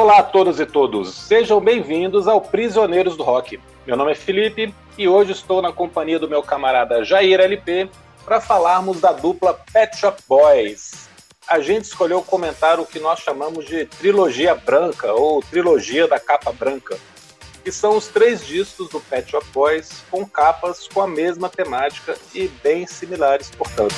Olá a todos e todos, sejam bem-vindos ao Prisioneiros do Rock. Meu nome é Felipe e hoje estou na companhia do meu camarada Jair LP para falarmos da dupla Pet Shop Boys. A gente escolheu comentar o que nós chamamos de trilogia branca ou trilogia da capa branca, que são os três discos do Pet Shop Boys com capas com a mesma temática e bem similares, portanto.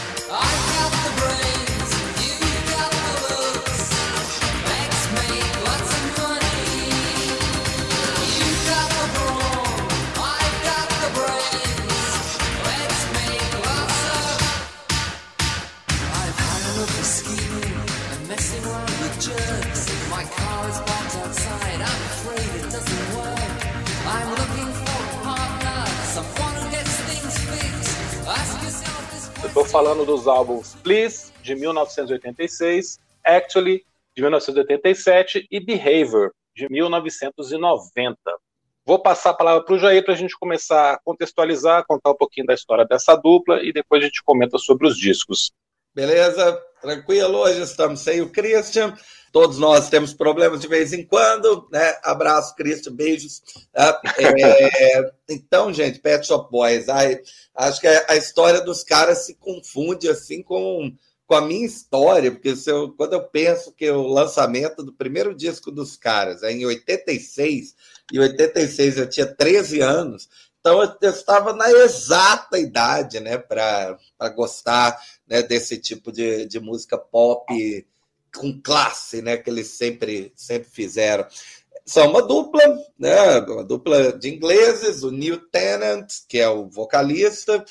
Estou falando dos álbuns Please, de 1986, Actually, de 1987 e Behavior, de 1990. Vou passar a palavra para o Jair para a gente começar a contextualizar, contar um pouquinho da história dessa dupla e depois a gente comenta sobre os discos. Beleza? Tranquilo? Hoje estamos sem o Christian. Todos nós temos problemas de vez em quando, né? Abraço, Christian, beijos. Ah, é, então, gente, Pet Shop Boys, ai, acho que a história dos caras se confunde assim com, com a minha história, porque se eu, quando eu penso que o lançamento do primeiro disco dos caras é em 86, e 86 eu tinha 13 anos, então eu estava na exata idade né, para gostar né, desse tipo de, de música pop com classe, né, que eles sempre, sempre fizeram. São uma dupla, né, uma dupla de ingleses, o Neil Tennant, que é o vocalista,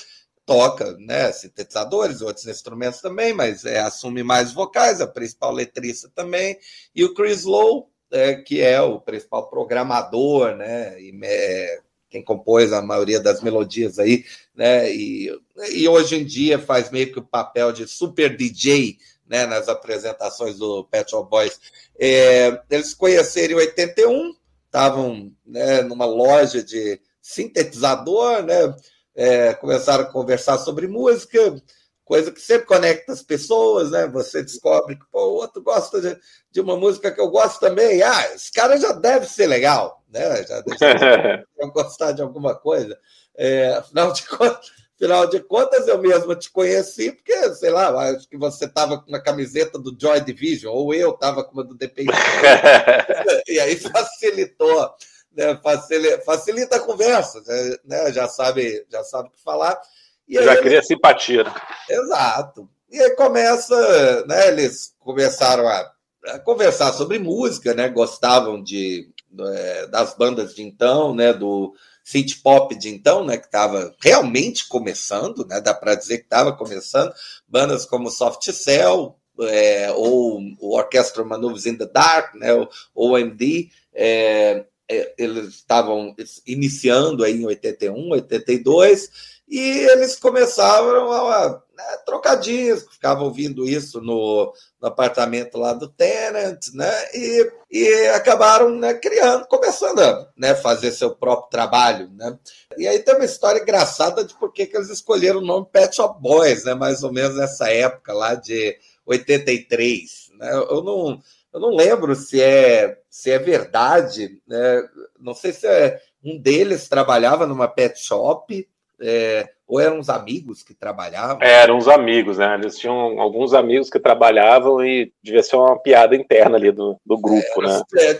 toca né, sintetizadores, outros instrumentos também, mas é, assume mais vocais, a principal letrista também, e o Chris Lowe, é, que é o principal programador, né, e, é, quem compôs a maioria das melodias aí, né, e, e hoje em dia faz meio que o papel de super DJ, né, nas apresentações do Pet Shop Boys. É, eles conheceram em 81, estavam né, numa loja de sintetizador, né, é, começaram a conversar sobre música, coisa que sempre conecta as pessoas, né? Você descobre que o outro gosta de, de uma música que eu gosto também. Ah, esse cara já deve ser legal, né? Já deve gostar de alguma coisa. É, afinal de contas, Afinal de contas, eu mesmo te conheci, porque, sei lá, acho que você estava com uma camiseta do Joy Division, ou eu estava com uma do Dependente. e aí facilitou, né? facilita, facilita a conversa, né? já sabe já sabe o que falar. E já aí, cria simpatia. Né? Exato. E aí começa, né? Eles começaram a, a conversar sobre música, né? Gostavam de, é, das bandas de então, né? Do synth pop de então, né, que estava realmente começando, né, dá para dizer que estava começando, bandas como Soft Cell, é, ou o Orchestra Maneuvers in the Dark, né, o OMD, é, é, eles estavam iniciando aí em 81, 82, e eles começaram a né, trocadinhos, ficavam ouvindo isso no, no, apartamento lá do Tenant, né? E, e acabaram né, criando, começando a né, fazer seu próprio trabalho, né? E aí tem uma história engraçada de por que eles escolheram o nome Pet Shop Boys, né? Mais ou menos nessa época lá de 83, né? Eu não eu não lembro se é se é verdade, né? Não sei se é, um deles trabalhava numa pet shop é, ou eram uns amigos que trabalhavam? É, eram uns amigos, né? Eles tinham alguns amigos que trabalhavam e devia ser uma piada interna ali do, do grupo, é, né? É,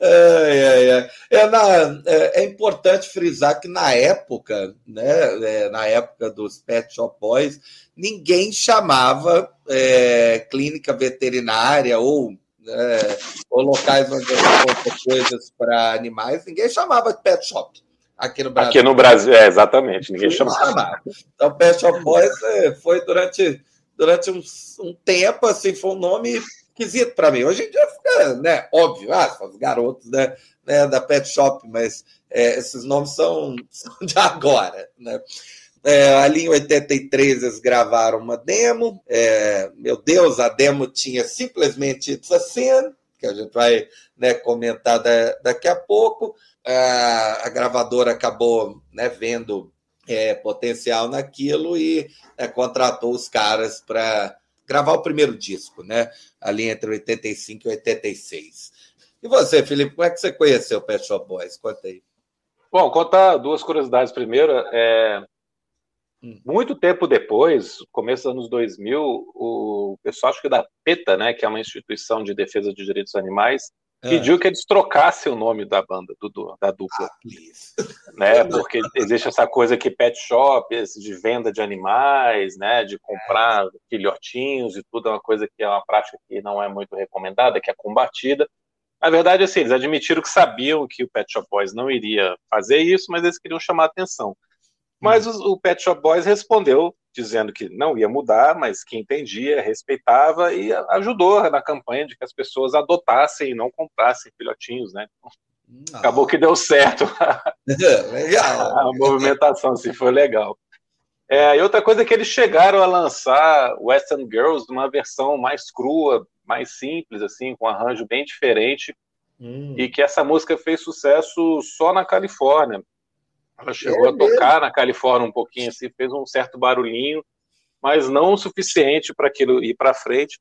é, é, é. Na, é, é, importante frisar que na época, né, é, na época dos Pet Shop Boys, ninguém chamava clínica veterinária ou, é, ou locais onde coisas para animais, ninguém chamava de pet shop. Aqui no Brasil. Aqui no Brasil, é, exatamente. Ninguém chamava. Então, Pet Shop Boys é, foi durante, durante um, um, tempo, assim, foi um nome esquisito para mim. Hoje em dia fica, né, óbvio, ah, os garotos né, né, da Pet Shop, mas é, esses nomes são, são de agora, né? É, ali em 83 eles gravaram uma demo. É, meu Deus, a demo tinha simplesmente It's a Sin, que a gente vai né, comentar da, daqui a pouco a, a gravadora acabou né, vendo é, potencial naquilo e é, contratou os caras para gravar o primeiro disco, né? Ali entre 85 e 86. E você, Felipe, como é que você conheceu o Pet Shop Boys? Conta aí. Bom, contar duas curiosidades. Primeiro, é. Muito tempo depois, começo dos anos 2000, o pessoal, acho que da PETA, né, que é uma instituição de defesa de direitos animais, é. pediu que eles trocassem o nome da banda, do, da dupla. Ah, né? Porque existe essa coisa que pet shops de venda de animais, né? De comprar filhotinhos e tudo, é uma coisa que é uma prática que não é muito recomendada, que é combatida. Na verdade, assim, eles admitiram que sabiam que o Pet Shop Boys não iria fazer isso, mas eles queriam chamar a atenção. Mas o, o Pet Shop Boys respondeu dizendo que não ia mudar, mas que entendia, respeitava e ajudou na campanha de que as pessoas adotassem e não comprassem filhotinhos, né? Não. Acabou que deu certo. legal. A movimentação assim, foi legal. É, e outra coisa é que eles chegaram a lançar Western Girls numa versão mais crua, mais simples, assim, com um arranjo bem diferente, hum. e que essa música fez sucesso só na Califórnia. Ela chegou é a tocar na Califórnia um pouquinho assim, fez um certo barulhinho, mas não o suficiente para aquilo ir para frente.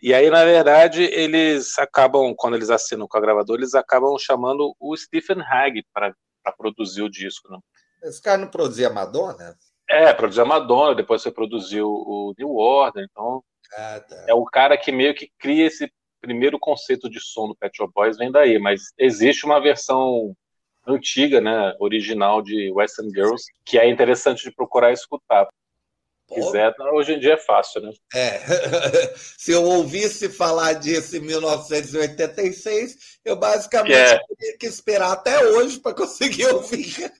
E aí, na verdade, eles acabam, quando eles assinam com a gravadora, eles acabam chamando o Stephen Hagg para produzir o disco. Né? Esse cara não produzia Madonna? É, produziu a Madonna, depois você produziu o New Order, então ah, tá. é o cara que meio que cria esse primeiro conceito de som do Pet Shop Boys, vem daí, mas existe uma versão antiga, né, original de Western Girls, que é interessante de procurar escutar. Se quiser, hoje em dia é fácil, né? É. Se eu ouvisse falar disso em 1986, eu basicamente yeah. teria que esperar até hoje para conseguir ouvir.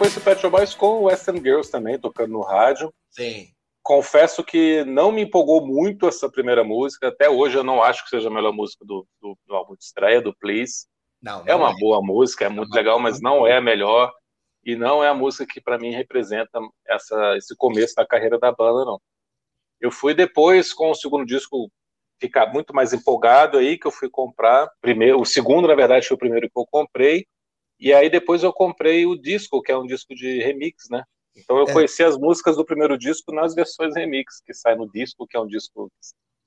Conheço o Pet Shop Boys com o Western Girls também, tocando no rádio. Sim. Confesso que não me empolgou muito essa primeira música. Até hoje eu não acho que seja a melhor música do, do, do álbum de estreia, do Please. Não, não é uma é. boa música, é não muito legal, mas não é a melhor. E não é a música que para mim representa essa, esse começo da carreira da banda, não. Eu fui depois, com o segundo disco, ficar muito mais empolgado aí, que eu fui comprar. Primeiro, o segundo, na verdade, foi o primeiro que eu comprei. E aí depois eu comprei o disco, que é um disco de remix, né? Então eu é. conheci as músicas do primeiro disco nas versões remix, que sai no disco, que é um disco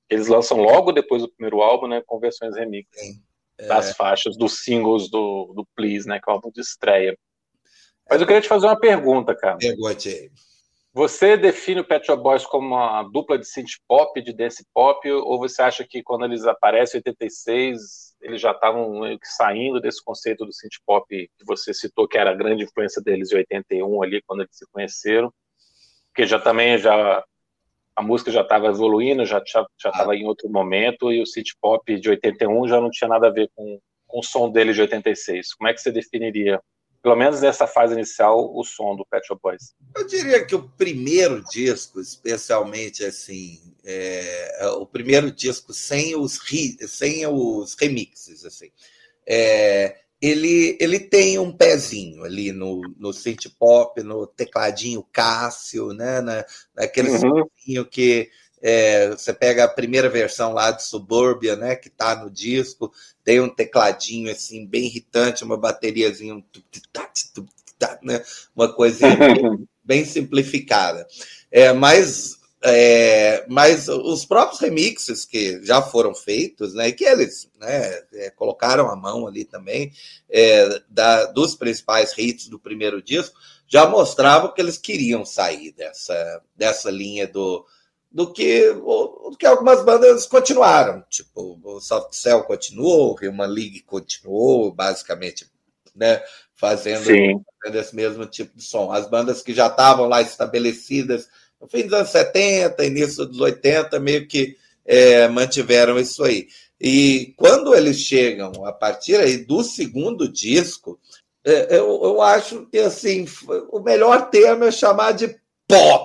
que eles lançam logo depois do primeiro álbum, né? Com versões remix. É. Das faixas, dos singles do, do Please, né? Que é o álbum de estreia. Mas eu queria te fazer uma pergunta, cara. Pergunte. Você define o Pet Shop Boys como uma dupla de synth pop, de dance pop, ou você acha que quando eles aparecem em 86, eles já estavam saindo desse conceito do synth pop que você citou, que era a grande influência deles em 81 ali, quando eles se conheceram? Porque já também já a música já estava evoluindo, já já estava ah. em outro momento e o synth pop de 81 já não tinha nada a ver com, com o som dele de 86. Como é que você definiria pelo menos nessa fase inicial, o som do Pet Shop Boys? Eu diria que o primeiro disco, especialmente assim, é, é o primeiro disco sem os, sem os remixes, assim, é, ele, ele tem um pezinho ali no, no synth pop, no tecladinho Cássio, né, na, naquele uhum. que é, você pega a primeira versão lá de Suburbia, né, que está no disco, tem um tecladinho assim bem irritante, uma bateriazinha, um né, uma coisinha bem, bem simplificada. É, mas, é, mas os próprios remixes que já foram feitos, né, que eles né, é, colocaram a mão ali também, é, da, dos principais hits do primeiro disco, já mostravam que eles queriam sair dessa, dessa linha do do que, do que algumas bandas continuaram. Tipo, o Soft Cell continuou, o Human League continuou, basicamente, né, fazendo, fazendo, esse mesmo tipo de som. As bandas que já estavam lá estabelecidas no fim dos anos 70, início dos 80, meio que é, mantiveram isso aí. E quando eles chegam a partir aí do segundo disco, é, eu, eu acho que assim, o melhor termo é chamar de pop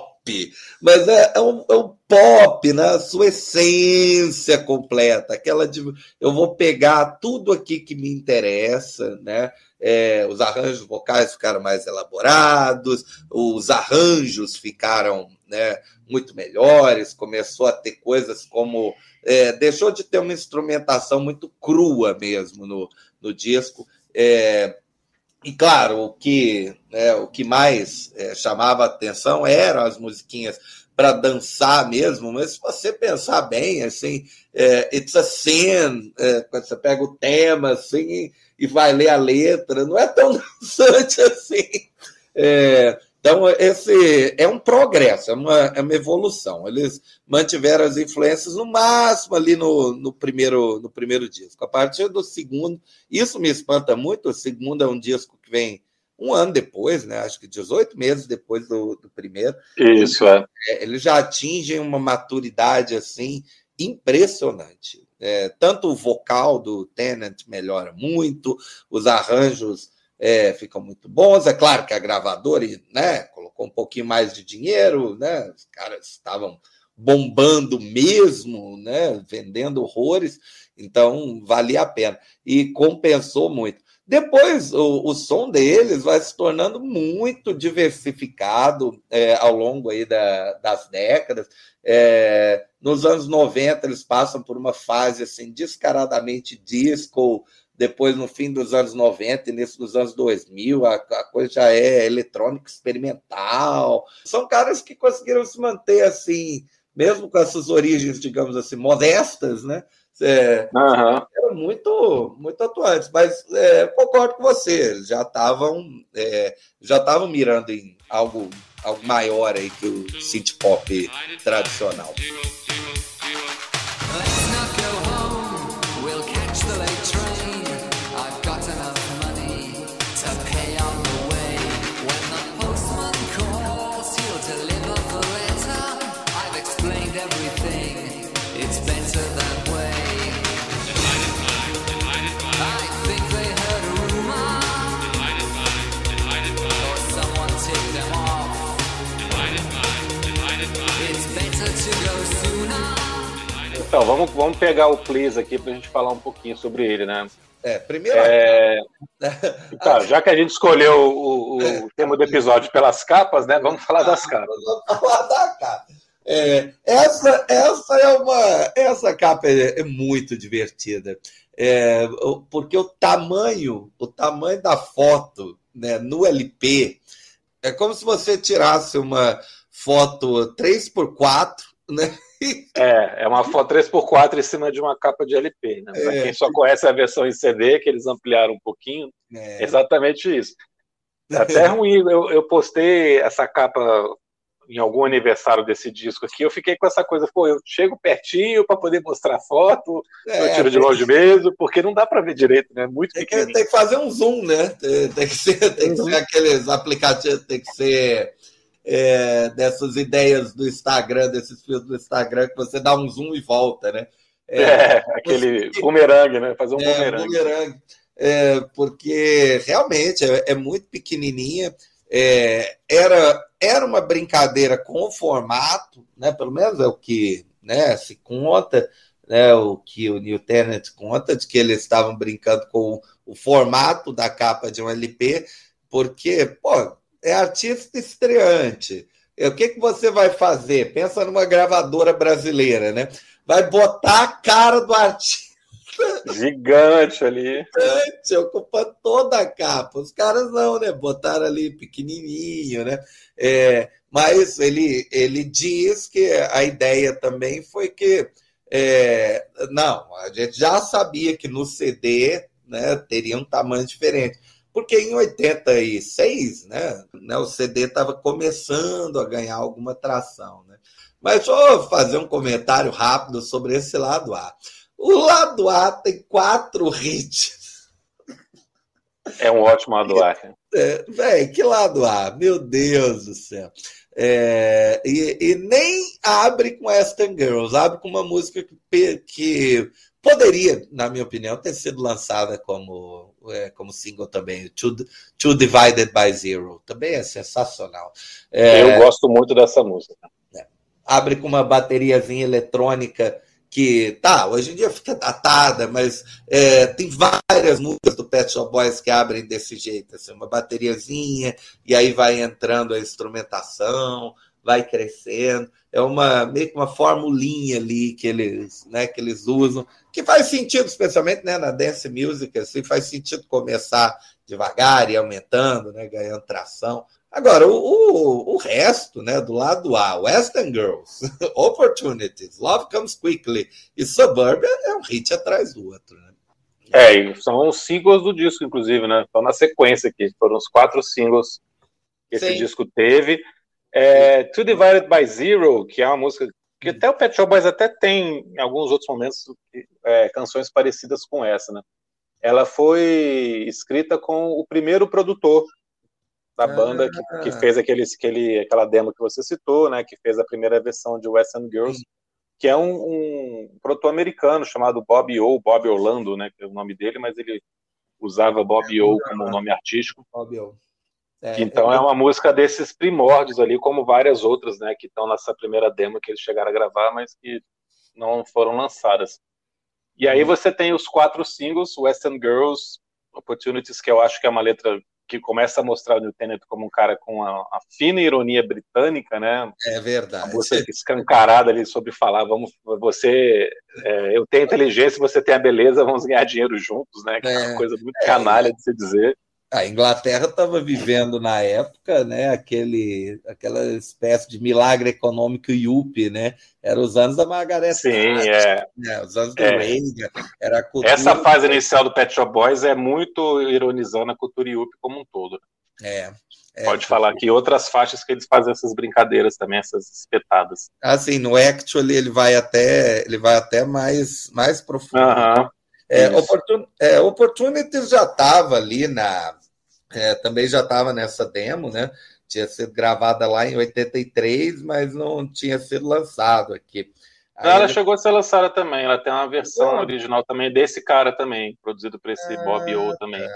mas é, é, um, é um pop na né? sua essência completa, aquela de eu vou pegar tudo aqui que me interessa, né? É, os arranjos vocais ficaram mais elaborados, os arranjos ficaram né, muito melhores, começou a ter coisas como. É, deixou de ter uma instrumentação muito crua mesmo no, no disco. É, e claro, o que, né, o que mais é, chamava atenção eram as musiquinhas para dançar mesmo, mas se você pensar bem, assim, é, it's a sin, é, quando você pega o tema assim e, vai ler a letra, não é tão dançante assim. É, então, esse é um progresso, é uma, é uma evolução. Eles mantiveram as influências no máximo ali no, no, primeiro, no primeiro disco. A partir do segundo, isso me espanta muito. O segundo é um disco que vem um ano depois, né? acho que 18 meses depois do, do primeiro. Isso, é. é. Eles já atingem uma maturidade assim impressionante. É, tanto o vocal do Tennant melhora muito, os arranjos é, ficam muito bons. É claro que a gravadora né, colocou um pouquinho mais de dinheiro, né? Os caras estavam bombando mesmo, né? Vendendo horrores, então valia a pena. E compensou muito. Depois, o, o som deles vai se tornando muito diversificado é, ao longo aí da, das décadas. É, nos anos 90, eles passam por uma fase assim descaradamente disco, depois no fim dos anos 90, início dos anos 2000, a, a coisa já é eletrônica experimental. São caras que conseguiram se manter assim, mesmo com essas origens, digamos assim, modestas, né? É, uhum. Eram muito, muito atuantes, mas é, concordo com você, já estavam é, já estavam mirando em algo, algo maior aí que o synth pop tradicional. Então, vamos, vamos pegar o Please aqui para a gente falar um pouquinho sobre ele, né? É, primeiro. É... tá, já que a gente escolheu o, o, o, tema do episódio pelas capas, né? Vamos falar das capas. Vamos falar da capa. É, essa, essa é uma. Essa capa é, é muito divertida. É, porque o tamanho, o tamanho da foto né, no LP é como se você tirasse uma foto 3x4, né? É, é uma foto 3x4 em cima de uma capa de LP. Né? Para é. quem só conhece a versão em CD, que eles ampliaram um pouquinho, é exatamente isso. É até ruim, eu, eu postei essa capa em algum aniversário desse disco aqui, eu fiquei com essa coisa, pô, eu chego pertinho para poder mostrar foto, é, eu tiro de longe mesmo, porque não dá para ver direito, né? Muito tem que, tem que fazer um zoom, né? Tem, tem que ser, tem que uhum. ser aqueles aplicativos, tem que ser é, dessas ideias do Instagram, desses fios do Instagram, que você dá um zoom e volta, né? É, é aquele bumerangue, né? Fazer um é, bumerangue. bumerangue. É, porque realmente é, é muito pequenininha. É, era, era uma brincadeira com o formato, né? Pelo menos é o que né, se conta, né? O que o New Tenant conta de que eles estavam brincando com o formato da capa de um LP, porque, pô, é artista estreante. É, o que, que você vai fazer? Pensa numa gravadora brasileira, né? Vai botar a cara do artista. Gigante ali. Gigante, ocupando toda a capa. Os caras não, né? Botaram ali pequenininho, né? É, mas ele, ele diz que a ideia também foi que. É, não, a gente já sabia que no CD né, teria um tamanho diferente porque em 86, né, né o CD estava começando a ganhar alguma tração. Né? Mas eu fazer um comentário rápido sobre esse lado A. O lado A tem quatro hits. É um ótimo lado A. É, véi, que lado A? Meu Deus do céu. É, e, e, nem abre com Aston Girls, abre com uma música que, que poderia, na minha opinião, ter sido lançada como é, como single também, Two, Two Divided by Zero. Também é sensacional. É, Eu gosto muito dessa música. É, abre com uma bateriazinha eletrônica que tá, hoje em dia fica datada, mas é, tem várias músicas do Pet Shop Boys que abrem desse jeito, assim, uma bateriazinha, e aí vai entrando a instrumentação, vai crescendo. É uma meio que uma formulinha ali que eles, né, que eles usam, que faz sentido, especialmente né, na dance music, assim, faz sentido começar devagar e aumentando, né, ganhando tração. Agora, o, o, o, resto, né, do lado A, Western Girls, Opportunities, Love Comes Quickly e Suburbia é um hit atrás do outro. Né? É, e são os singles do disco, inclusive, né? Estão na sequência aqui. Foram os quatro singles que esse Sim. disco teve. É, Two Divided by Zero, que é uma música que até o Pet Shop Boys até tem, em alguns outros momentos, é, canções parecidas com essa, né? Ela foi escrita com o primeiro produtor da banda que, que, ah. fez aqueles, aquele, aquela demo que você citou, né, que fez a primeira versão de West End Girls, que é um, um produtor-americano chamado Bob O, Bob Orlando, né, que é o nome dele, mas ele usava Bob é, O como nome artístico. Bob O. É, então é uma música desses primórdios ali, como várias outras, né, que estão nessa primeira demo que eles chegaram a gravar, mas que não foram lançadas. E aí uhum. você tem os quatro singles, Western Girls, Opportunities, que eu acho que é uma letra que começa a mostrar o Newton como um cara com a, a, fina ironia britânica, né? É verdade. Você escancarada ali sobre falar, vamos, você, é, eu tenho inteligência, você tem a beleza, vamos ganhar dinheiro juntos, né? Que é, é uma coisa muito canalha de se dizer. A Inglaterra estava vivendo na época, né, aquele, aquela espécie de milagre econômico yuppie, né? Era os anos da Margaret Sim, é. Né, os anos é. Reagan. Era cultura... Essa fase inicial do Pet Shop Boys é muito ironizando a cultura yuppie como um todo. É. é Pode falar que outras faixas que eles fazem essas brincadeiras também, essas espetadas. Assim, no Actually ele vai até, ele vai até mais, mais profundo. Uh -huh. É, oportun, é, Opportunities já estava ali na, é, também já estava nessa demo, né? Tinha sido gravada lá em 83, mas não tinha sido lançado aqui. Aí ela ele... chegou a ser lançada também, ela tem uma versão original também desse cara também, produzido por esse é, Bob O também. É.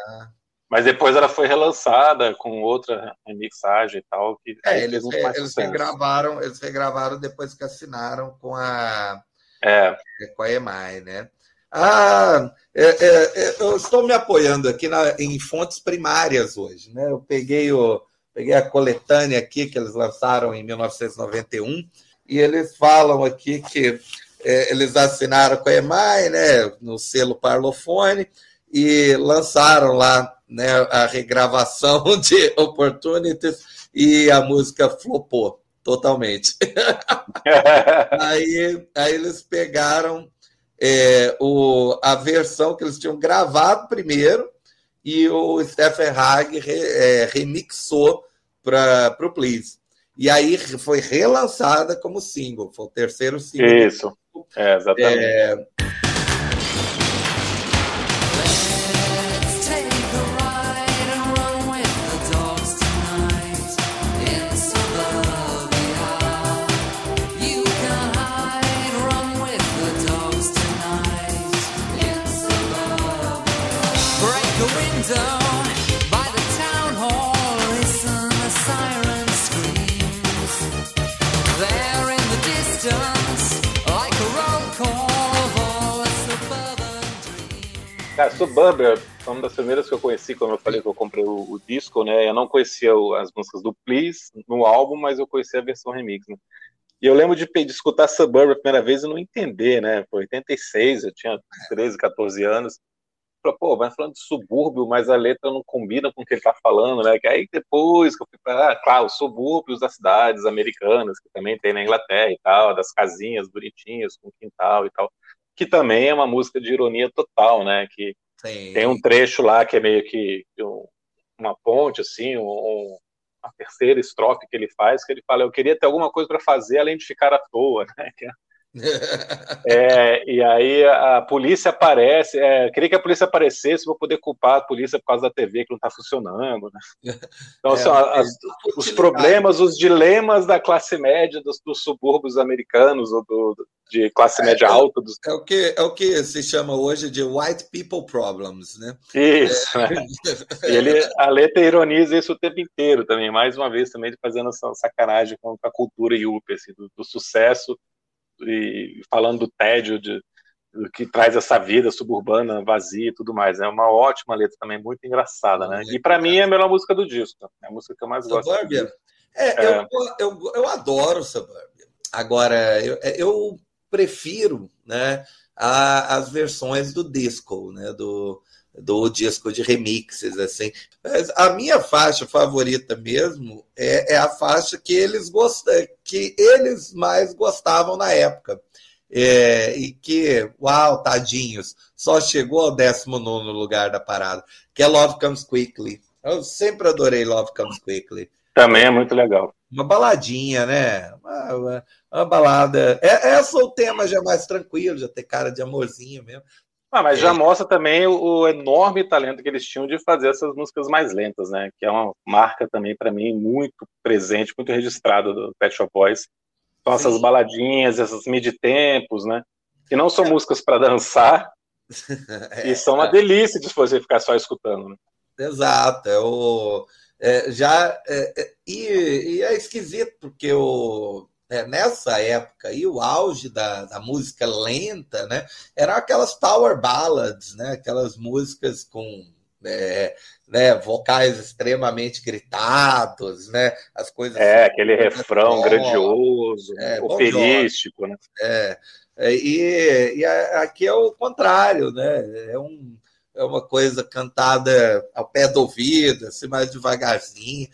Mas depois ela foi relançada com outra remixagem e tal. Que é, eles, eles regravaram, eles regravaram depois que assinaram com a, é. com a EMI, né? Ah, é, é, é, eu estou me apoiando aqui na, em fontes primárias hoje. Né? Eu peguei, o, peguei a coletânea aqui que eles lançaram em 1991 e eles falam aqui que é, eles assinaram com a EMAI, né, no selo Parlophone, e lançaram lá né, a regravação de Opportunities e a música flopou totalmente. aí, aí eles pegaram é, o, a versão que eles tinham gravado primeiro e o Stephen Hag re, é, remixou para o Please. E aí foi relançada como single, foi o terceiro single. Isso, é, exatamente. Suburbia foi uma das primeiras que eu conheci, como eu falei que eu comprei o, o disco, né? Eu não conhecia o, as músicas do Please no álbum, mas eu conhecia a versão remix, né? E eu lembro de, de escutar Suburbia a primeira vez e não entender, né? Foi 86, eu tinha 13, 14 anos. Falei, pô, vai falando de subúrbio, mas a letra não combina com o que ele tá falando, né? Que aí depois que eu fui para, ah, claro, os subúrbios das cidades americanas, que também tem na Inglaterra e tal, das casinhas bonitinhas com quintal e tal que também é uma música de ironia total, né? Que Tem um trecho lá que é meio que um, uma ponte, assim, um, a terceira estrofe que ele faz, que ele fala, eu queria ter alguma coisa para fazer além de ficar à toa, né? É, é, e aí a polícia aparece, é, queria que a polícia aparecesse para poder culpar a polícia por causa da TV que não está funcionando. Né? Então, é, são as, os problemas, os dilemas da classe média dos, dos subúrbios americanos, ou do, de classe é, média alta. Dos... É, o que, é o que se chama hoje de white people problems, né? Isso, é. né? E ele, a letra ironiza isso o tempo inteiro também, mais uma vez também fazendo essa sacanagem com a cultura yuppie, assim, do, do sucesso e falando do tédio de, do que traz essa vida suburbana vazia e tudo mais. É uma ótima letra também, muito engraçada, né? E para mim é a melhor música do disco. É a música que eu mais gosto. Suburbia? É, é. Eu, eu, eu adoro Suburbia. Agora, eu, eu prefiro né, a, as versões do disco, né? Do, do disco de remixes, assim. Mas a minha faixa favorita mesmo é, é a faixa que eles gostam, que eles mais gostavam na época. É, e que, uau, tadinhos, só chegou ao 19 lugar da parada, que é Love Comes Quickly. Eu sempre adorei Love Comes Quickly. Também é muito legal. Uma baladinha, né? Uma, uma, uma balada. É, essa é o tema já mais tranquilo, já tem cara de amorzinho mesmo. Ah, mas já é. mostra também o, o, enorme talento que eles tinham de fazer essas músicas mais lentas, né? Que é uma marca também para mim muito presente, muito registrada do Pet Shop Boys. São essas baladinhas, esses mid-tempos, né? Que não são é. músicas para dançar é, e são uma delícia de você ficar só escutando. Né? Exato, é o é, já e, e, é esquisito porque o é, nessa época aí, o auge da, da, música lenta, né, eram aquelas power ballads, né, aquelas músicas com é, né, vocais extremamente gritados, né, as coisas... É, aquele refrão grandioso, é, operístico, né? É, é, e, e aqui é o contrário, né, é um é uma coisa cantada ao pé do ouvido, assim, mais devagarzinho.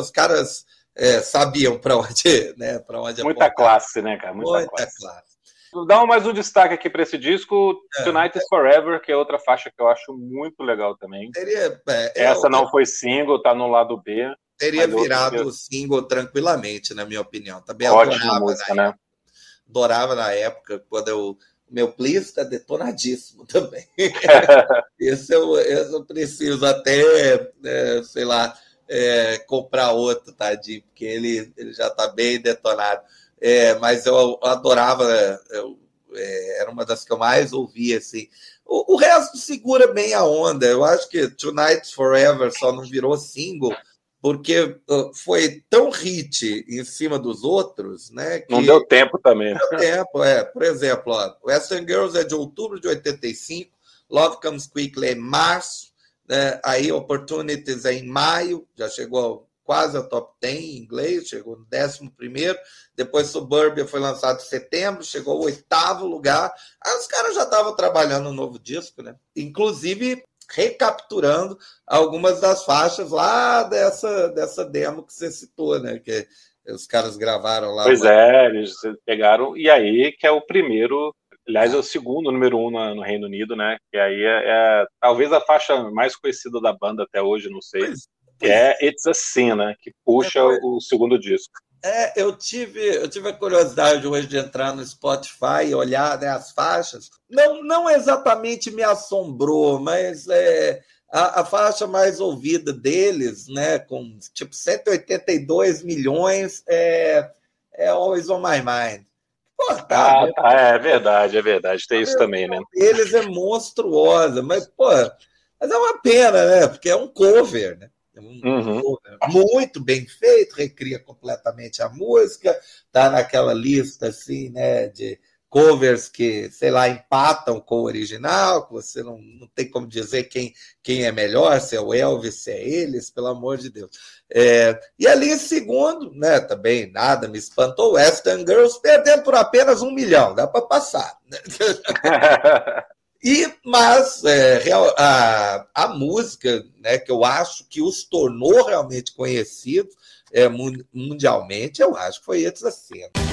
Os caras é, sabiam para onde, né, para onde Muita apontar. classe, né, cara? Muita, Muita classe. classe. Dá mais um destaque aqui para esse disco, é, Tonight is Forever, que é outra faixa que eu acho muito legal também. Teria, é, Essa eu, não foi single, tá no lado B. Teria virado o single tranquilamente, na minha opinião. Também Ótima música, né? Adorava na época, quando eu meu please está detonadíssimo também. esse, eu, esse eu preciso até, é, sei lá, é, comprar outro, tadinho, porque ele, ele já está bem detonado. É, mas eu adorava, eu, é, era uma das que eu mais ouvia, assim. O, o, resto segura bem a onda. Eu acho que Tonight Forever só não virou single porque foi tão hit em cima dos outros, né? não deu tempo também. Não deu tempo, é. Por exemplo, ó, Western Girls é de outubro de 85, Love Comes Quickly é março, né? Aí Opportunities é em maio, já chegou quase ao top 10 em inglês, chegou no 11. Depois Suburbia foi lançado em setembro, chegou ao oitavo lugar. Aí os caras já estavam trabalhando um novo disco, né? Inclusive recapturando algumas das faixas lá dessa, dessa demo que você citou, né? Que os caras gravaram lá. Pois é, eles pegaram, e aí que é o primeiro Aliás, é o segundo número um no, Reino Unido, né? Que aí é, é, talvez a faixa mais conhecida da banda até hoje, não sei. Pois, que é It's a Sin, né? Que puxa é, o segundo disco. É, eu tive, eu tive a curiosidade hoje de entrar no Spotify e olhar né, as faixas. Não, não exatamente me assombrou, mas é, a, a, faixa mais ouvida deles, né, com tipo 182 milhões, é, é Always on My Mind. Pô, tá, ah, tá, é verdade, é verdade. Tem isso também, né? Eles é monstruosa, mas, pô, mas é uma pena, né? Porque é um cover, né? É um uhum. cover muito bem feito, recria completamente a música, tá naquela lista assim, né? De covers que, sei lá, empatam com o original, que você não, não tem como dizer quem, quem é melhor, se é o Elvis, se é eles, pelo amor de Deus. É, e ali, segundo, né, também nada me espantou, Western Girls perdendo por apenas um milhão, dá para passar. Né? E, mas é, a, a música né, que eu acho que os tornou realmente conhecidos é, mundialmente, eu acho que foi It's a Cena.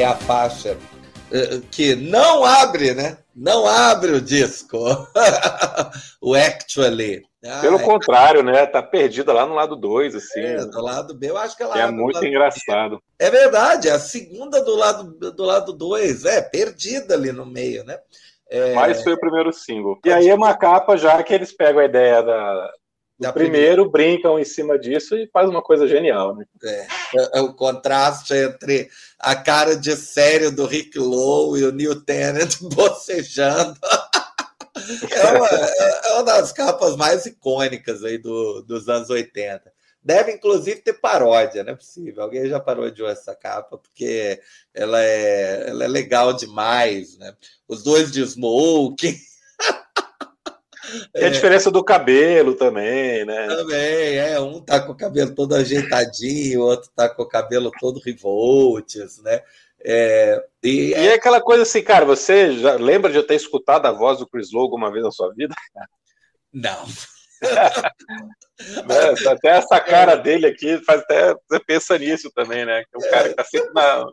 É a faixa uh, que não abre, né? Não abre o disco. o Actually. Pelo ah, contrário, né? Tá perdida lá no lado 2, assim. É, do lado B, eu acho que ela é muito engraçado. É verdade, é a segunda do lado do lado 2, é, perdida ali no meio, né? É... Mas foi o primeiro single. E aí é uma capa já que eles pegam a ideia da, do primeiro, primeira. brincam em cima disso e faz uma coisa genial, né? É, é, é, o contraste entre a cara de sério do Rick Lowe e o Neil Tennant bocejando. É uma, é uma das capas mais icônicas aí do, dos anos 80. Deve, inclusive, ter paródia, não é possível. Alguém já parodiou essa capa, porque ela é, ela é legal demais, né? Os dois de smoking. E a diferença do cabelo também, né? Também, é. Um tá com o cabelo todo ajeitadinho, o outro tá com o cabelo todo revoltes, né? É, e, e é aquela coisa assim, cara, você já lembra de eu ter escutado a voz do Chris Lowe alguma vez na sua vida? Não. é, até essa cara dele aqui faz até você pensa nisso também, né? Que é um cara que tá sempre na,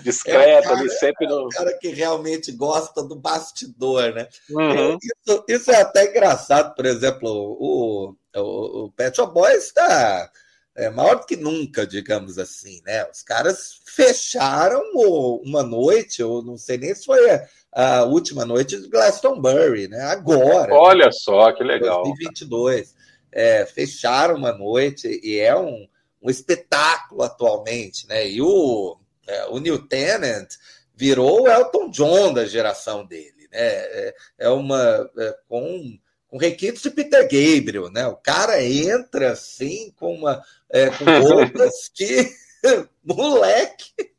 discreto é ali, sempre no. É o cara que realmente gosta do bastidor, né? Uhum. Isso, isso, é até engraçado, por exemplo, o, o, o Pet Shop Boys está é, maior do que nunca, digamos assim, né? Os caras fecharam uma noite, ou não sei nem se foi a, a última noite de Glastonbury, né? Agora. Olha só, que legal. 2022. É, fecharam uma noite e é um, um espetáculo atualmente, né? E o, é, o New Tennant virou o Elton John da geração dele, né? É, é uma é, com com requintes de Peter Gabriel, né? O cara entra assim com uma é, com roupas que moleque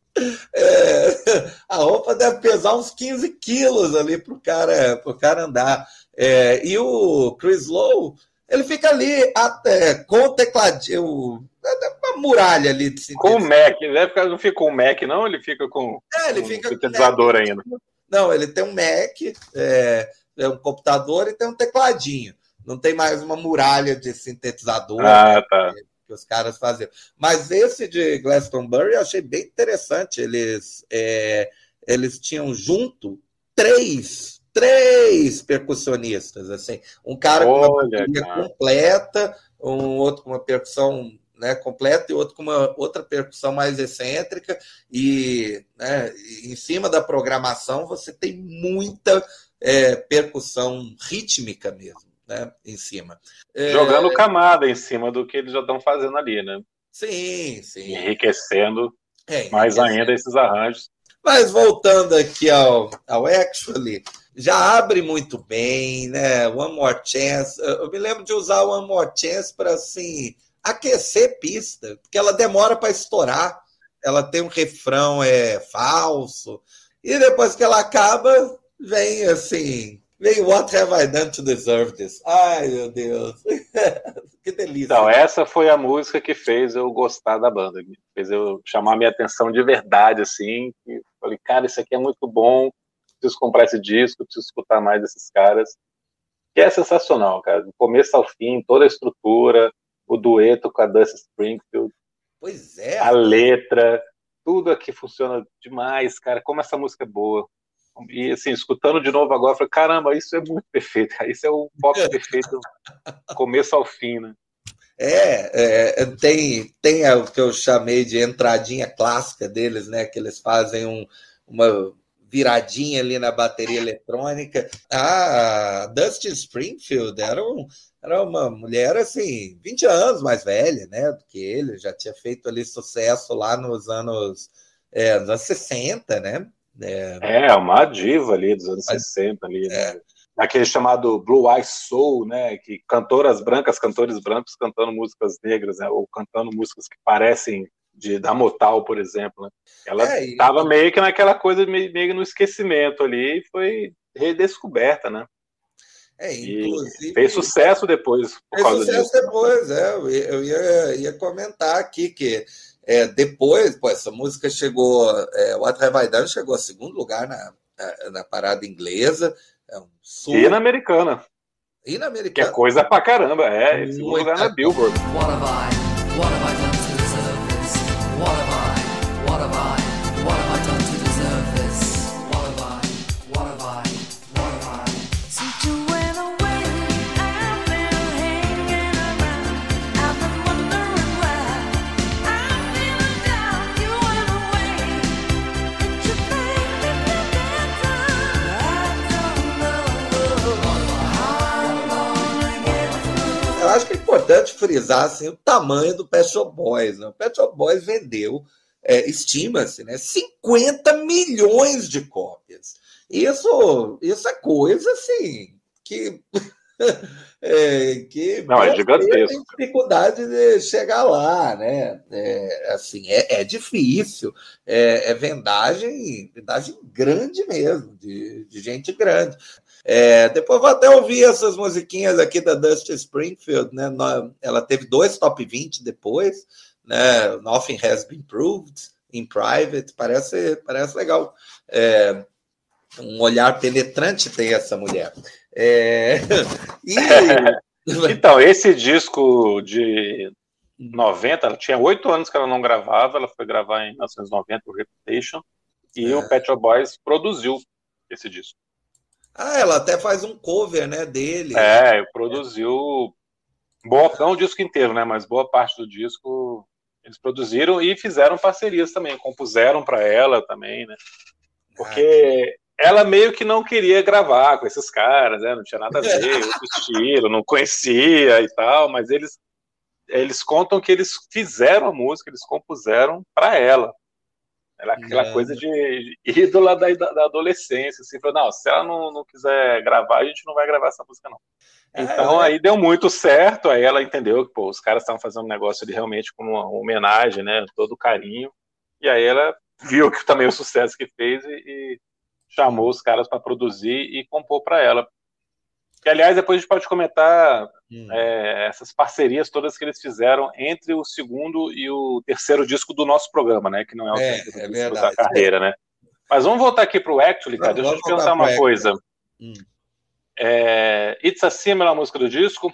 é, a roupa deve pesar uns 15 quilos ali para o cara, pro cara andar. É, e o Chris Lowe, ele fica ali até, com o tecladinho, uma muralha ali de Com o Mac, ele ficar, não fica com o Mac, não? Ele fica com, é, ele fica com sintetizador ainda. Não, ele tem um Mac, é, é um computador e tem um tecladinho. Não tem mais uma muralha de sintetizador ah, né, tá. que, que, os caras faziam. Mas esse de Glastonbury eu achei bem interessante. Eles, é, eles tinham junto três três percussionistas, assim, um cara Olha, com uma bateria completa, um outro com uma percussão né, completa e outro com uma outra percussão mais excêntrica e né, em cima da programação você tem muita é, percussão rítmica mesmo, né? Em cima. É... Jogando camada em cima do que eles já estão fazendo ali, né? Sim, sim. Enriquecendo é, mais ainda esses arranjos. Mas voltando aqui ao, ao Actually, já abre muito bem, né? One More Chance. Eu me lembro de usar One More Chance para assim aquecer pista, porque ela demora para estourar. Ela tem um refrão é falso e depois que ela acaba, vem assim, vem What Have I Done to Deserve This? Ai, meu Deus. que delícia. Então, essa foi a música que fez eu gostar da banda, fez eu chamar minha atenção de verdade, assim. E falei, cara, isso aqui é muito bom, preciso comprar esse disco, preciso escutar mais desses caras. Que é sensacional, cara. Do começo ao fim, toda a estrutura, o dueto com a Dusty Springfield. Pois é. A letra, tudo aqui funciona demais, cara. Como essa música é boa. E assim, escutando de novo agora, eu falei, caramba, isso é muito perfeito, isso é o pop perfeito, começo ao fim, né? É, é, tem, tem o que eu chamei de entradinha clássica deles, né? Que eles fazem um, uma viradinha ali na bateria eletrônica. A Dusty Springfield era, um, era uma mulher assim, 20 anos mais velha, né? Do que ele, já tinha feito ali sucesso lá nos anos, é, nos anos 60, né? É, é uma diva ali dos anos Mas, 60 ali, né? é. né? Aquele chamado Blue Eye Soul, né? Que cantoras brancas, cantores brancos cantando músicas negras, né? Ou cantando músicas que parecem de da Motal, por exemplo. Né? Ela estava é, meio que naquela coisa meio, meio no esquecimento ali e foi redescoberta, né? É, inclusive. E fez sucesso depois. fez sucesso disso. depois, é. Eu ia, ia comentar aqui que é, depois, pô, essa música chegou, é, What Have I Done chegou a segundo lugar na, na parada inglesa. É um E na americana. E na americana. Que é coisa pra caramba, é. Em segundo lugar na Billboard. What have I, what have I done assim, o tamanho do Pet Shop Boys. Né? O Pet Shop Boys vendeu, é, estima-se, né, 50 milhões de cópias. Isso, isso é coisa assim que é, que não é gigantesco. Tem dificuldade de chegar lá, né? É, assim, é, é difícil, é, é, vendagem, vendagem grande mesmo, de, de gente grande. É, depois vou até ouvir essas musiquinhas aqui da Dusty Springfield, né? Ela teve dois top 20 depois, né? Nothing Has Been Proved in Private, parece, parece legal. É, um olhar penetrante tem essa mulher. É... E... então, esse disco de 90, ela tinha oito anos que ela não gravava, ela foi gravar em 1990 o Reputation, e é. o Pet Shop Boys produziu esse disco. Ah, ela até faz um cover, né, dele. É, produziu boa, não o disco inteiro, né, mas boa parte do disco eles produziram e fizeram parcerias também, compuseram para ela também, né? Porque ela meio que não queria gravar com esses caras, né? Não tinha nada a ver, outro estilo, não conhecia e tal, mas eles eles contam que eles fizeram a música, eles compuseram para ela. Ela, aquela coisa de ídola da, da adolescência, assim, falou, não, se ela não, não quiser gravar, a gente não vai gravar essa música, não. É, então é. aí deu muito certo, aí ela entendeu que pô, os caras estavam fazendo um negócio ali realmente com uma homenagem, né? Todo carinho. E aí ela viu que também o sucesso que fez e, e chamou os caras para produzir e compor para ela. E, aliás, depois a gente pode comentar hum. é, essas parcerias todas que eles fizeram entre o segundo e o terceiro disco do nosso programa, né? Que não é o é, é disco da carreira, né? Mas vamos voltar aqui para o Actually, cara. Deixa eu te perguntar uma coisa. Hum. É, It's a Similar, a música do disco,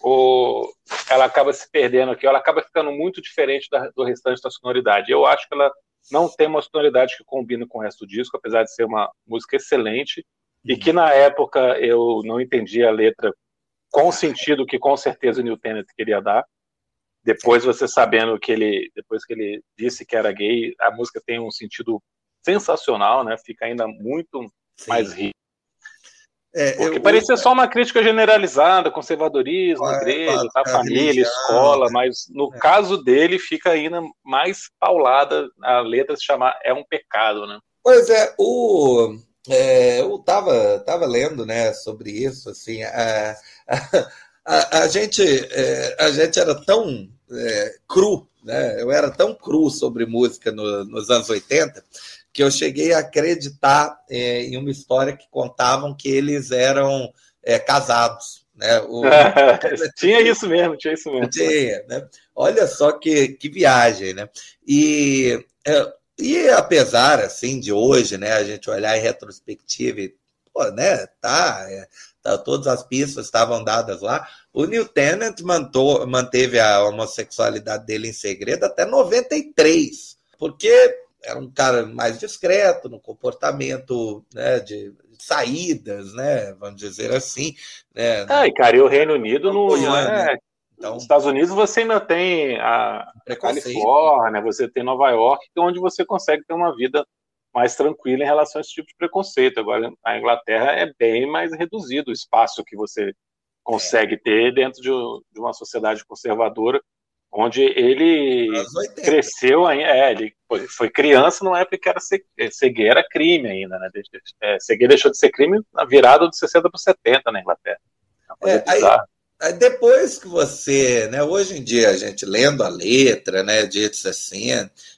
ou ela acaba se perdendo aqui, ela acaba ficando muito diferente da, do restante da sonoridade. Eu acho que ela não tem uma sonoridade que combina com o resto do disco, apesar de ser uma música excelente, e que na época eu não entendia a letra com o sentido que com certeza o Neil Tennant queria dar. Depois você sabendo que ele, depois que ele disse que era gay, a música tem um sentido sensacional, né? Fica ainda muito Sim. mais rico. É, Porque eu, parecia eu, só uma crítica generalizada, conservadorismo, é, igreja, tá, família, escola, é. mas no é. caso dele fica ainda mais paulada a letra se chamar É um Pecado, né? Pois é, o, é, eu estava tava lendo né, sobre isso, assim, a, a, a gente, é, a gente era tão é, cru, né? eu era tão cru sobre música no, nos anos 80, que eu cheguei a acreditar é, em uma história que contavam que eles eram é, casados. Né? O... tinha isso mesmo, tinha isso mesmo. Tinha, né? Olha só que, que viagem, né? E, é, e apesar, assim, de hoje, né, a gente olhar em retrospectiva e, pô, né, tá, é, tá, todas as pistas estavam dadas lá, o New Tennant mantou, manteve a homossexualidade dele em segredo até 93, porque era um cara mais discreto no comportamento né, de saídas, né, vamos dizer assim. Né, ah, e cara, e o Reino Unido não, não é. Então, Nos Estados Unidos você ainda tem a Califórnia, você tem Nova York, é onde você consegue ter uma vida mais tranquila em relação a esse tipo de preconceito. Agora, a Inglaterra é bem mais reduzido o espaço que você consegue é. ter dentro de, de uma sociedade conservadora onde ele cresceu ainda, é, ele foi criança numa época que era cegueira era crime ainda, né? É, cegueira deixou de ser crime na virada dos 60 para 70 na Inglaterra. É, aí, depois que você, né, hoje em dia a gente lendo a letra, né, It's assim,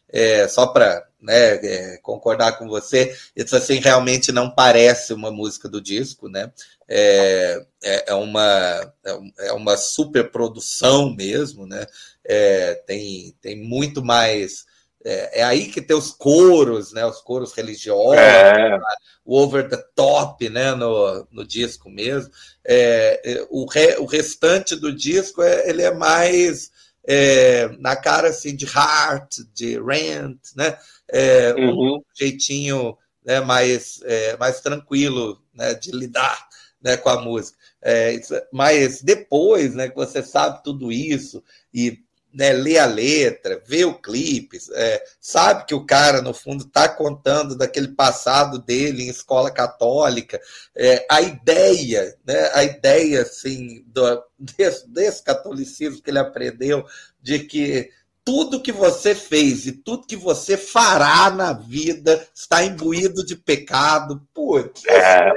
é, só para né, é, concordar com você, It's assim realmente não parece uma música do disco, né? É, é, é uma é uma super produção mesmo, né? é, tem, tem muito mais. É, é, aí que tem os coros, né? Os coros religiosos, é. o over the top, né? No, no disco mesmo. É, é, o, re, o restante do disco é, ele é mais é, na cara assim de Heart, de Rent, né? É, uhum. Um jeitinho né, mais, mais tranquilo né, de lidar né, com a música. mas depois né, que você sabe tudo isso e né, lê a letra, vê o clipe, é, sabe que o cara, no fundo, está contando daquele passado dele em escola católica. É, a ideia, né, a ideia assim, do, desse, desse catolicismo que ele aprendeu, de que tudo que você fez e tudo que você fará na vida está imbuído de pecado. Putz, é.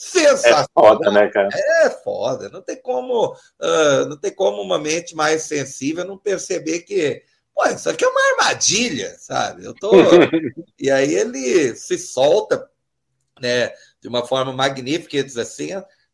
Sensacional. É foda, né, cara? É foda. Não tem como, uh, não tem como uma mente mais sensível não perceber que, pô, isso aqui é uma armadilha, sabe? Eu tô. e aí ele se solta, né, de uma forma magnífica, ele diz assim,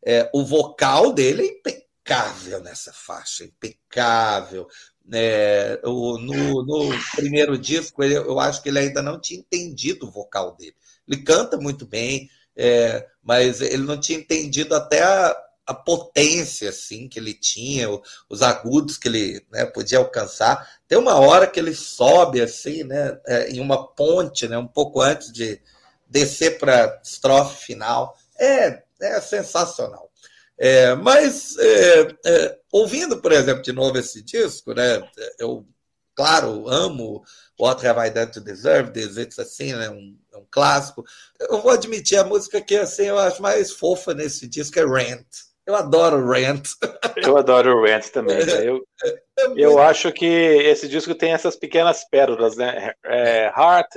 é, o vocal dele é impecável nessa faixa, impecável. É, o, no, no primeiro disco, ele, eu acho que ele ainda não tinha entendido o vocal dele. Ele canta muito bem, é, mas ele não tinha entendido até a, a potência assim que ele tinha, os agudos que ele né, podia alcançar. Tem uma hora que ele sobe assim, né, é, em uma ponte, né, um pouco antes de descer para estrofe final. É, é sensacional. É, mas é, é, ouvindo, por exemplo, de novo esse disco, né, eu, claro, amo What Have I Done to Deserve This? It's assim, né, um, é um clássico. Eu vou admitir, a música que assim, eu acho mais fofa nesse disco é Rent. Eu adoro Rent. Eu adoro Rent também. Né? Eu, é, é eu acho que esse disco tem essas pequenas pérolas, né? É, Heart,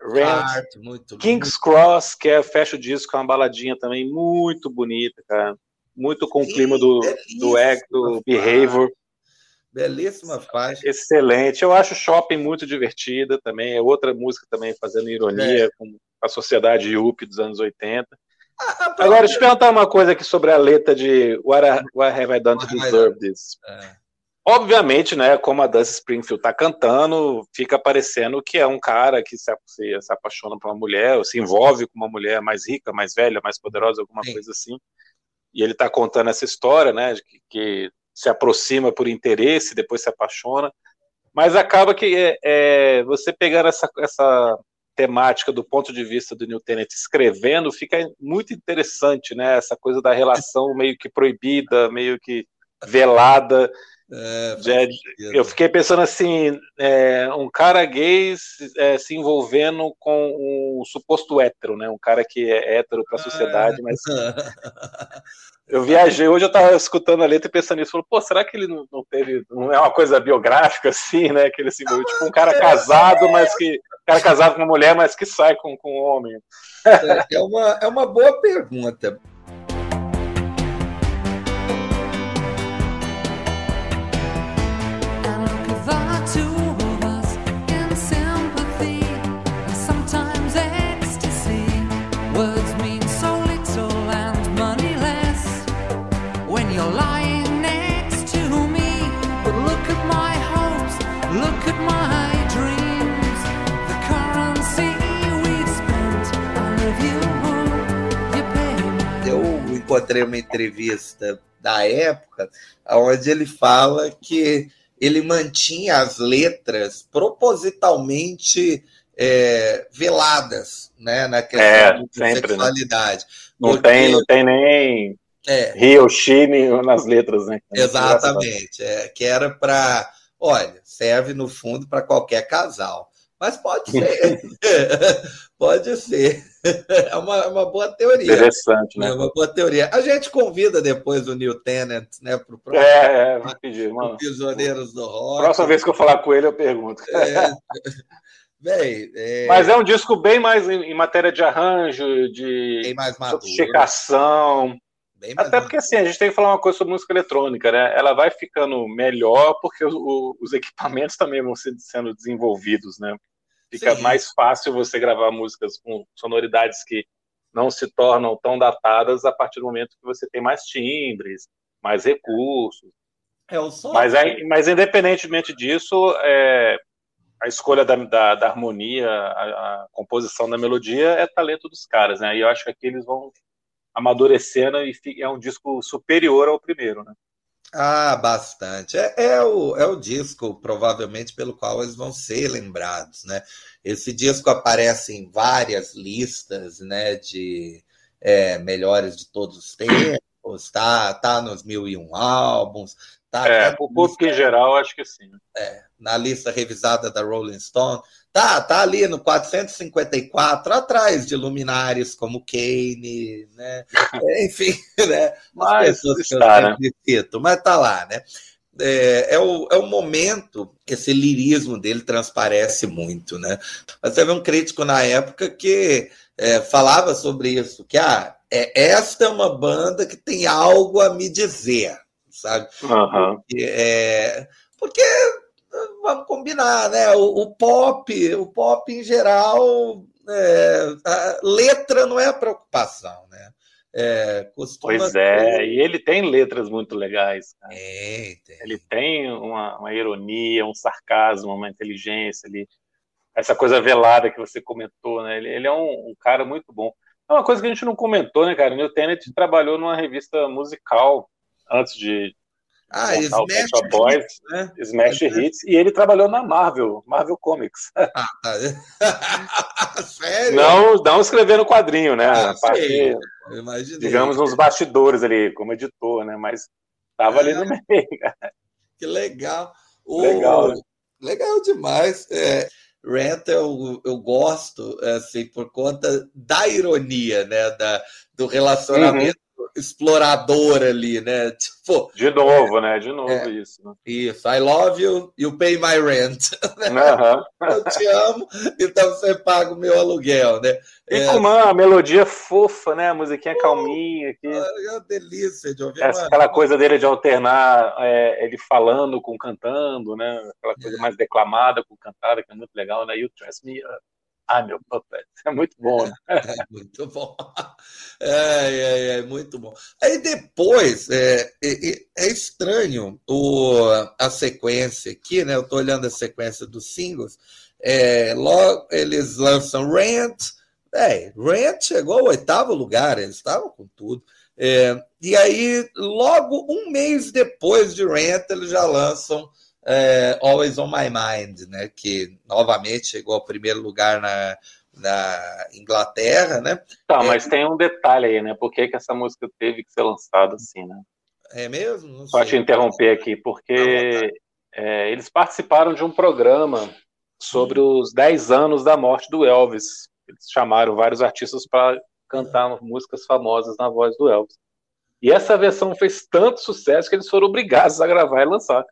Rent, Heart, muito, King's muito. Cross, que é fecha o disco, é uma baladinha também muito bonita, cara. Muito com o clima do, do, act, do Behavior. Belíssima faixa. Excelente. Eu acho Shopping muito divertida também. É outra música também fazendo ironia é. com a sociedade yuppie dos anos 80. Agora, deixa eu perguntar uma coisa aqui sobre a letra de What, I, What Have I Done to Deserve This? É. Obviamente, né, como a Dusty Springfield tá cantando, fica parecendo que é um cara que se, se, se, apaixona por uma mulher, ou se envolve com uma mulher mais rica, mais velha, mais poderosa, alguma Sim. coisa assim. E ele tá contando essa história, né, de que, que se aproxima por interesse, depois se apaixona. Mas acaba que é, é, você pegar essa, essa temática do ponto de vista do New Tenet escrevendo, fica muito interessante, né? Essa coisa da relação meio que proibida, meio que velada. É, eu fiquei pensando assim, é, um cara gay se, é, se envolvendo com um suposto hétero, né? Um cara que é hétero para a sociedade, mas eu viajei hoje, eu estava escutando a letra e pensando nisso, falou, pô, será que ele não, não, teve, não é uma coisa biográfica assim, né? Que ele se envolveu, tipo um cara casado, mas que um cara casado com uma mulher, mas que sai com, com um homem. É uma, é uma boa pergunta. Encontrei uma entrevista da época onde ele fala que ele mantinha as letras propositalmente é, veladas né, na questão é, sempre, né? sexualidade. Né? Não, porque... tem, não tem nem é, Hiroshima nas letras, né? Exatamente, é, que era para, olha, serve no fundo para qualquer casal. Mas pode ser. pode ser. É uma, é uma boa teoria. Interessante, né? É uma boa teoria. A gente convida depois o Neil Tennant, né, para o próximo. É, é, vou pedir, mano. Prisioneiros do Rock. Próxima vez que eu falar com ele, eu pergunto. É. Bem, é... Mas é um disco bem mais em, em matéria de arranjo, de bem mais sofisticação. Bem Até maduro. porque assim, a gente tem que falar uma coisa sobre música eletrônica, né? Ela vai ficando melhor porque o, os equipamentos também vão sendo desenvolvidos, né? Fica Sim. mais fácil você gravar músicas com sonoridades que não se tornam tão datadas a partir do momento que você tem mais timbres, mais recursos. É o som. Mas, mas independentemente disso, é, a escolha da, da, da harmonia, a, a, composição da melodia é talento dos caras, né? E eu acho que aqui eles vão amadurecendo e é um disco superior ao primeiro, né? Ah, bastante. É, é, o, é o disco, provavelmente, pelo qual eles vão ser lembrados, né? Esse disco aparece em várias listas, né, de é, melhores de todos os tempos, Tá, tá nos mil e um álbuns. Tá, é, tá o público em geral, acho que sim. É, na lista revisada da Rolling Stone. Tá, tá ali no 454, atrás de luminares como Kane, né? Enfim, né? Mas está, né? Cito, mas tá lá, né? É, é, o, é o momento que esse lirismo dele transparece muito, né? Você vê um crítico na época que é, falava sobre isso, que ah, é, esta é uma banda que tem algo a me dizer, sabe? Uhum. Porque, é, porque vamos combinar, né? O, o, pop, o pop em geral, é, a letra não é a preocupação, né? É, pois é, e ele tem letras muito legais. É, tem. Ele tem uma, uma, ironia, um sarcasmo, uma inteligência, ele, essa coisa velada que você comentou, né? Ele, ele é um, um, cara muito bom. É uma coisa que a gente não comentou, né, cara? O Neil Tennant trabalhou numa revista musical antes de, ah, Smash Boys, Hits, né? Smash Hits, e ele trabalhou na Marvel, Marvel Comics. Ah, tá. Sério? Não, não escrevendo quadrinho, né? Ah, parte, digamos, nos bastidores ali, como editor, né? Mas estava é. ali no é. meio. Que legal. Legal, né? Legal demais. É, Rent eu, eu gosto, assim, por conta da ironia, né? Da, do relacionamento explorador ali, né? Tipo, de novo, né? De novo é, isso. Né? Isso. I love you, you pay my rent. Eu te amo, então você paga o meu aluguel, né? E é, com uma melodia fofa, né? A musiquinha uh, calminha aqui. É uma delícia de ouvir. Essa, aquela coisa dele de alternar é, ele falando com cantando, né? Aquela coisa é. mais declamada com cantada, que é muito legal, né? You trust me up. Ah, meu puppet. É muito bom, né? É, muito bom. É, é, é, muito bom. Aí depois, é, é, é, estranho o, a sequência aqui, né? Eu estou olhando a sequência dos singles. É, logo eles lançam Rent. É, Rent chegou ao oitavo lugar, eles estavam com tudo. É, e aí, logo um mês depois de Rent, eles já lançam é, Always on My Mind, né? Que novamente chegou ao primeiro lugar na, na Inglaterra, né? Tá, mas é, tem um detalhe aí, né? Por que, que essa música teve que ser lançada assim, né? É mesmo? Não Pode interromper aqui, porque é, eles participaram de um programa sobre os 10 anos da morte do Elvis. Eles chamaram vários artistas para cantar hum. músicas famosas na voz do Elvis. E essa versão fez tanto sucesso que eles foram obrigados a gravar e lançar.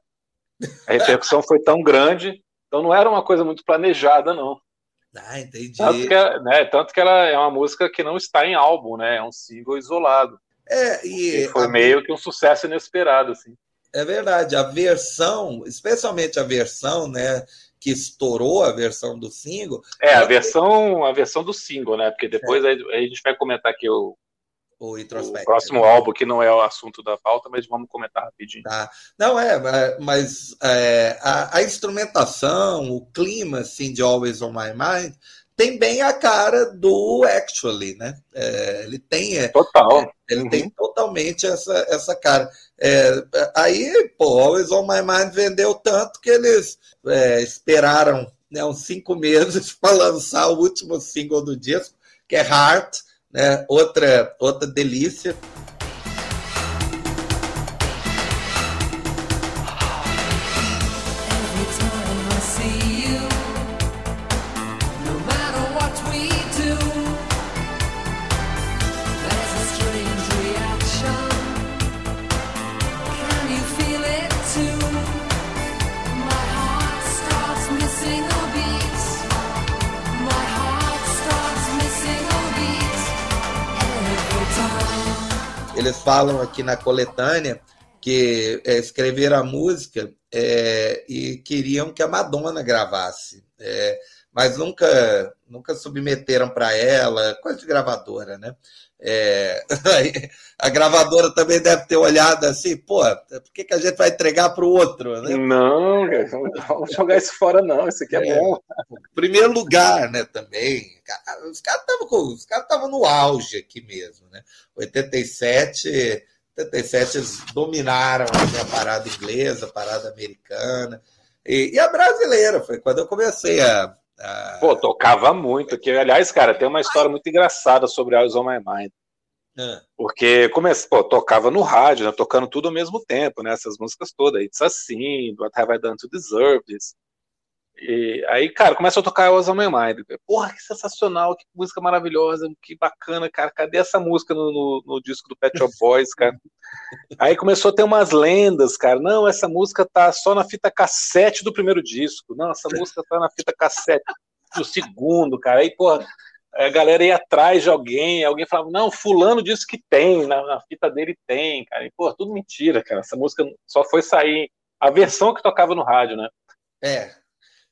A repercussão foi tão grande, então não era uma coisa muito planejada, não. Ah, entendi. Tanto que, né, tanto que ela é uma música que não está em álbum, né? É um single isolado. É, e foi meio que um sucesso inesperado, assim. É verdade, a versão, especialmente a versão, né, que estourou a versão do single. É, a versão, a versão do single, né? Porque depois é. aí, a gente vai comentar aqui o, o Introspect. O próximo álbum, que não é o assunto da pauta, mas vamos comentar rapidinho. Tá. Não, é, mas é, a, a, instrumentação, o clima assim, de Always on My Mind tem bem a cara do Actually, né? É, ele tem. É, Total. É, ele uhum. tem totalmente essa, essa cara. É, aí, pô, Always on My Mind vendeu tanto que eles é, esperaram né, uns cinco meses para lançar o último single do disco, que é Heart né? Outra, outra delícia. Falam aqui na coletânea que é, escreveram a música é, e queriam que a Madonna gravasse, é, mas nunca, nunca submeteram para ela, coisa de gravadora, né? É, a gravadora também deve ter olhado assim, pô, por que, que a gente vai entregar para o outro? Né? Não, vamos jogar isso fora, não. Isso aqui é, é bom. Primeiro lugar, né? Também. Os caras estavam no auge aqui mesmo, né? 87, 87 eles dominaram a parada inglesa, a parada americana. E, e a brasileira, foi quando eu comecei a, Pô, tocava muito. Que, aliás, cara, tem uma história muito engraçada sobre Eyes on My Mind. É. Porque comece, pô, tocava no rádio, né, tocando tudo ao mesmo tempo, né? Essas músicas todas, It's Assim, What Have I Done to Deserve This. E aí, cara, começa a tocar on My Mind. Porra, que sensacional, que música maravilhosa, que bacana, cara. Cadê essa música no, no, no disco do Pet Shop Boys, cara? Aí começou a ter umas lendas, cara. Não, essa música tá só na fita cassete do primeiro disco. Não, essa música tá na fita cassete do segundo, cara. Aí, porra, a galera ia atrás de alguém, alguém falava, não, fulano disse que tem, na, na fita dele tem, cara. E, pô, tudo mentira, cara. Essa música só foi sair a versão que tocava no rádio, né? É,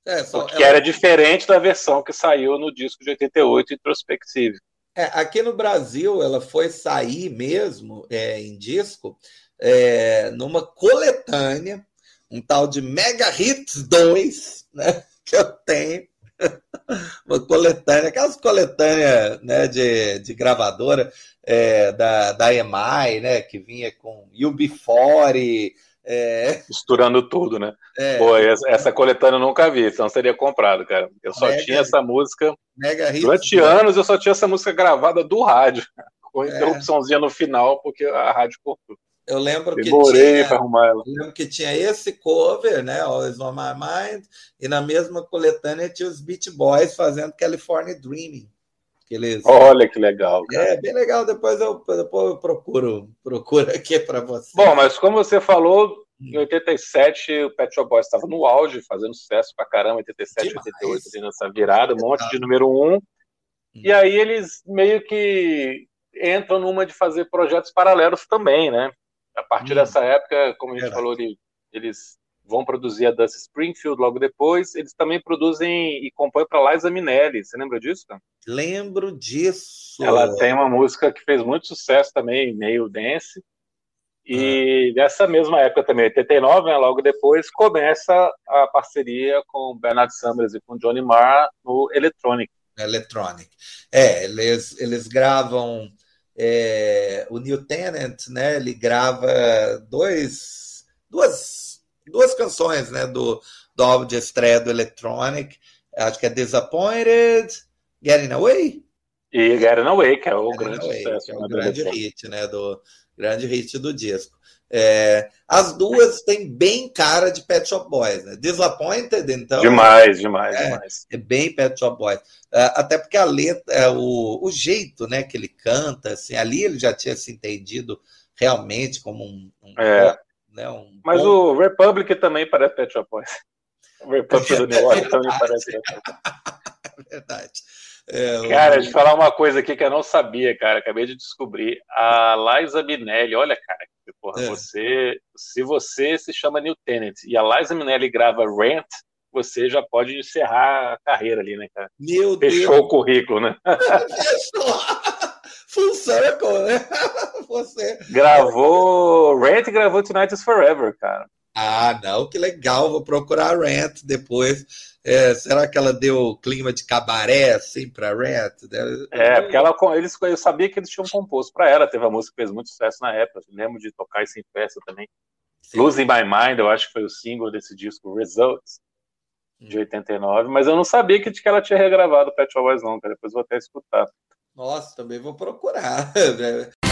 é, só, que ela... era diferente da versão que saiu no disco de 88, Introspective. É, aqui no Brasil, ela foi sair mesmo é, em disco é, numa coletânea, um tal de Mega Hits 2, né, que eu tenho. Uma coletânea, aquelas coletâneas né, de, de gravadora é, da, da EMI, né, que vinha com UB40, é... Misturando tudo, né? É. Pô, essa, essa coletânea eu nunca vi, senão seria comprado, cara. Eu só Mega tinha essa música. Mega Durante hits, anos eu só tinha essa música gravada do rádio, com é. interrupçãozinha no final, porque a rádio cortou. Eu lembro Demorei que tinha, arrumar ela. Eu lembro que tinha esse cover, né? Always on My Mind, e na mesma coletânea tinha os Beach Boys fazendo California Dreaming. Eles... Olha que legal. Cara. É, bem legal. Depois eu, depois eu procuro, procuro aqui para você. Bom, mas como você falou, em 87 o Pet Shop Boys estava no auge, fazendo sucesso pra caramba, 87, Demais. 88, ali nessa virada, um monte de número um. Hum. E aí eles meio que entram numa de fazer projetos paralelos também, né? A partir hum. dessa época, como a gente falou, eles vão produzir a Dusty Springfield logo depois. Eles também produzem e compõem para Liza Minnelli. Você lembra disso? Cara? Lembro disso. Ela tem uma música que fez muito sucesso também, meio dance. E ah. nessa mesma época também, 89, né, logo depois, começa a parceria com Bernard Summers e com Johnny Marr no Electronic. Electronic. É, eles, eles gravam é, o New Tenant, né? Ele grava dois, duas duas canções né, do, do álbum de estreia do Electronic. Acho que é Disappointed, Getting Away. E Getting Away, que é o Getting grande Away, sucesso. é o grande hit, né? Do, grande hit do disco. É, as duas têm bem cara de Pet Shop Boys, né? Disappointed, então. Demais, demais, é, demais. É bem Pet Shop Boys. É, até porque a letra, é, o, o jeito né, que ele canta, assim, ali ele já tinha se entendido realmente como um, um é. Né, um Mas bom... o Republic também parece Pet Shop Boys. O Republic do New York também parece Pet Shop Boys. Verdade. É, cara, deixa eu falar uma coisa aqui que eu não sabia, cara. Acabei de descobrir. A Liza Minnelli, olha, cara, porra, é. você, se você se chama New Tenant e a Liza Minnelli grava Rent, você já pode encerrar a carreira ali, né, cara? Meu Fechou Deus. o currículo, né? Fechou. Full circle, né? Você. Gravou. Rent gravou Tonight is Forever, cara. Ah, não, que legal. Vou procurar Rent depois. É, será que ela deu clima de cabaré assim para Rent? É, porque ela, eles, eu sabia que eles tinham composto para ela. Teve uma música que fez muito sucesso na época. Eu lembro de tocar isso em festa também. Sim. Losing My Mind, eu acho que foi o single desse disco, Results, de 89. Hum. Mas eu não sabia que, que ela tinha regravado o Pet Shop Boys, não, cara. Depois vou até escutar. Nossa, também vou procurar.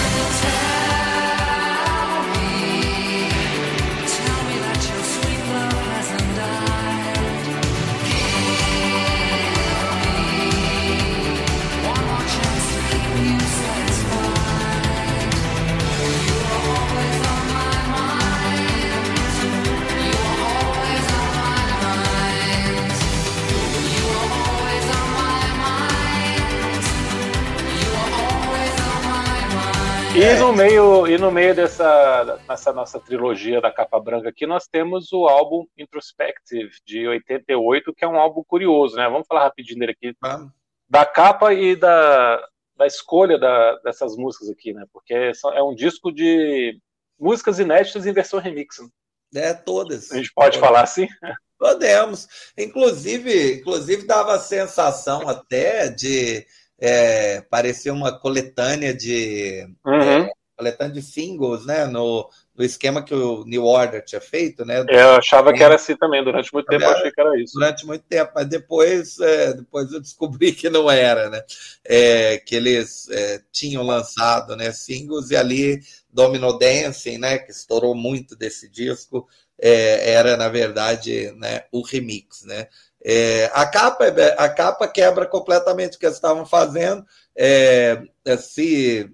E no meio, e no meio dessa, dessa nossa trilogia da capa branca aqui, nós temos o álbum Introspective, de 88, que é um álbum curioso, né? Vamos falar rapidinho dele aqui. Ah. Da capa e da, da escolha da, dessas músicas aqui, né? Porque é um disco de músicas inéditas em versão remix. Né? É, todas. A gente pode falar assim? Podemos. Inclusive, inclusive dava a sensação até de é, parecia uma coletânea de uhum. é, coletânea de singles, né? No, no esquema que o New Order tinha feito, né? Eu achava que era assim também, durante muito tempo eu achei que era isso. Durante muito tempo, mas depois, é, depois eu descobri que não era, né? É, que eles é, tinham lançado né, singles e ali Domino Dancing, né? Que estourou muito desse disco, é, era, na verdade, né, o remix, né? É, a, capa, a capa quebra completamente o que eles estavam fazendo. É, se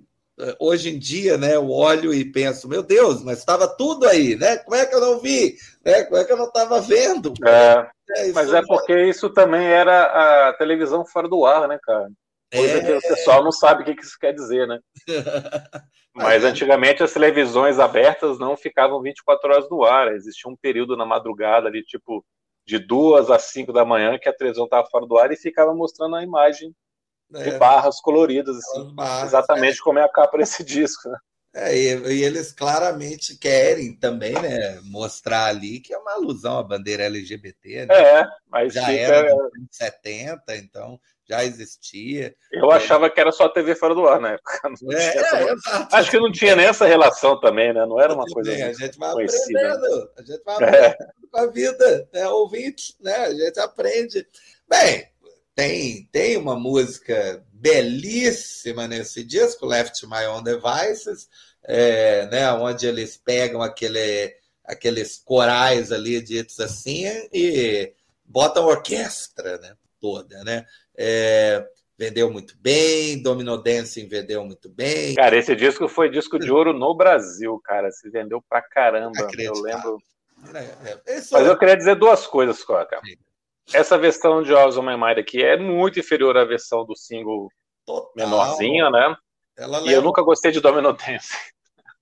hoje em dia, né, eu olho e penso, meu Deus, mas estava tudo aí, né? Como é que eu não vi? Né? Como é que eu não estava vendo? É, é mas é porque isso também era a televisão fora do ar, né, cara? Coisa é... que o pessoal não sabe o que isso quer dizer, né? Mas antigamente as televisões abertas não ficavam 24 horas no ar. Existia um período na madrugada ali, tipo, de duas às cinco da manhã, que a televisão estava fora do ar e ficava mostrando a imagem de é. barras coloridas, assim, barras, exatamente é. como é a capa desse disco. Né? É, e, e, eles claramente querem também, né, mostrar ali que é uma alusão à bandeira LGBT, né? É, mas já fica... era em 70, então já existia. Eu é. achava que era só a TV fora do ar na época. É, é, Acho que não tinha nem essa relação também, né? Não era uma coisa. a gente vai conhecida. aprendendo, a gente vai aprendendo é. com a vida, né? Ouvinte, né? A gente aprende. Bem, tem, tem uma música belíssima nesse disco, Left My Own Devices, é, né, onde eles pegam aquele, aqueles corais ali ditos assim e botam a orquestra né, toda. Né? É, vendeu muito bem, Domino Dancing vendeu muito bem. Cara, esse disco foi disco de ouro no Brasil, cara. Se vendeu pra caramba. Eu lembro. É, é. Mas eu queria dizer duas coisas, Coca. Essa versão de Always on My Mind aqui é muito inferior à versão do single Total. menorzinha, né? Ela e leva... eu nunca gostei de Domino Dance.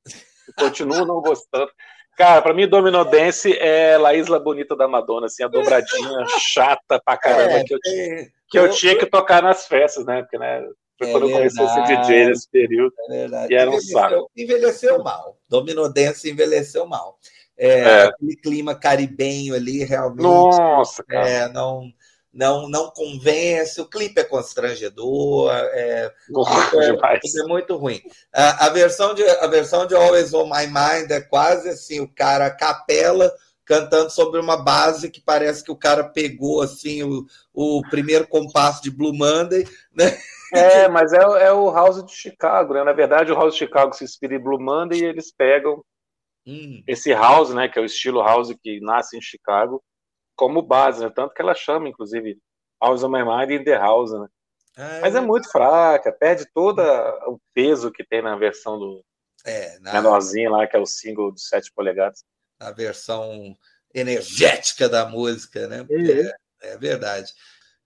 Continuo não gostando. Cara, pra mim, Domino Dance é La Isla Bonita da Madonna, assim, a dobradinha chata pra caramba é, que, eu, é, que eu, tinha que tocar nas festas, né? Porque, né? Foi é quando verdade, eu comecei a ser DJ nesse período. É. E era um envelheceu, saco. Envelheceu mal. Domino Dance envelheceu mal. É, é. Aquele clima caribenho ali, realmente. Nossa, cara. É, não, não, não convence. O clipe é constrangedor. É, Nossa, é, é, muito ruim. A, a, versão de, a versão de Always On My Mind é quase assim: o cara capela cantando sobre uma base que parece que o cara pegou assim o, o primeiro compasso de Blue Monday, né? É, mas é, é o House de Chicago, né? Na verdade, o House de Chicago se inspira em Blue Monday e eles pegam Hum. Esse house, né, que é o estilo house que nasce em Chicago, como base, né? Tanto que ela chama, inclusive, House of My Mind in the House, né? Ah, Mas é, é muito fraca, perde todo o peso que tem na versão do é, na... menorzinho lá, que é o single de 7 polegadas. A versão energética da música, né? Uhum. É, é, verdade.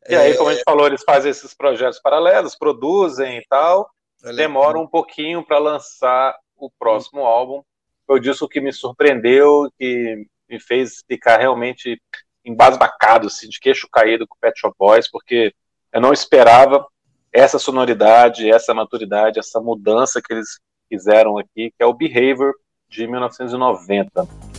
E aí, como a gente falou, eles fazem esses projetos paralelos, produzem e tal, demoram um pouquinho para lançar o próximo álbum, foi o disco que me surpreendeu, que me fez ficar realmente embasbacado, assim, de queixo caído com o Pet Shop Boys, porque eu não esperava essa sonoridade, essa maturidade, essa mudança que eles fizeram aqui, que é o Behavior de 1990.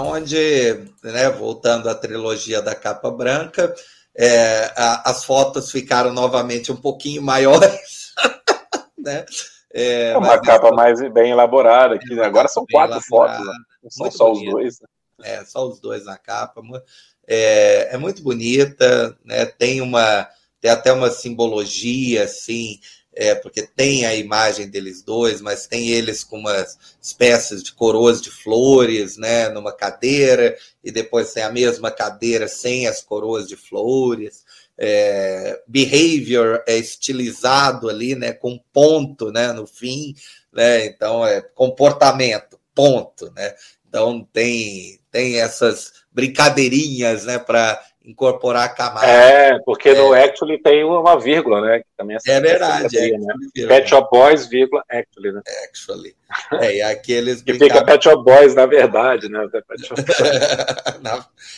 Onde, né, voltando à trilogia da capa branca, é, a, as fotos ficaram novamente um pouquinho maiores. né? É, é uma capa mais bem elaborada, que é agora são quatro elaborada, fotos, né? não são só os dois. Né? É, só os dois na capa. É, é muito bonita, né? tem uma tem até uma simbologia assim é, porque tem a imagem deles dois, mas tem eles com umas espécies de coroas de flores, né, numa cadeira, e depois tem a mesma cadeira sem as coroas de flores. É, behavior é estilizado ali, né, com ponto, né, no fim, né, então é comportamento, ponto, né. Então tem tem essas brincadeirinhas, né, para incorporar camadas. É, porque é. no Actually tem uma vírgula, né? Que também é, é verdade. É, né? Pet Shop Boys, vírgula, Actually, né? Actually. É, e aqueles que fica Pet Shop Boys, na verdade, né?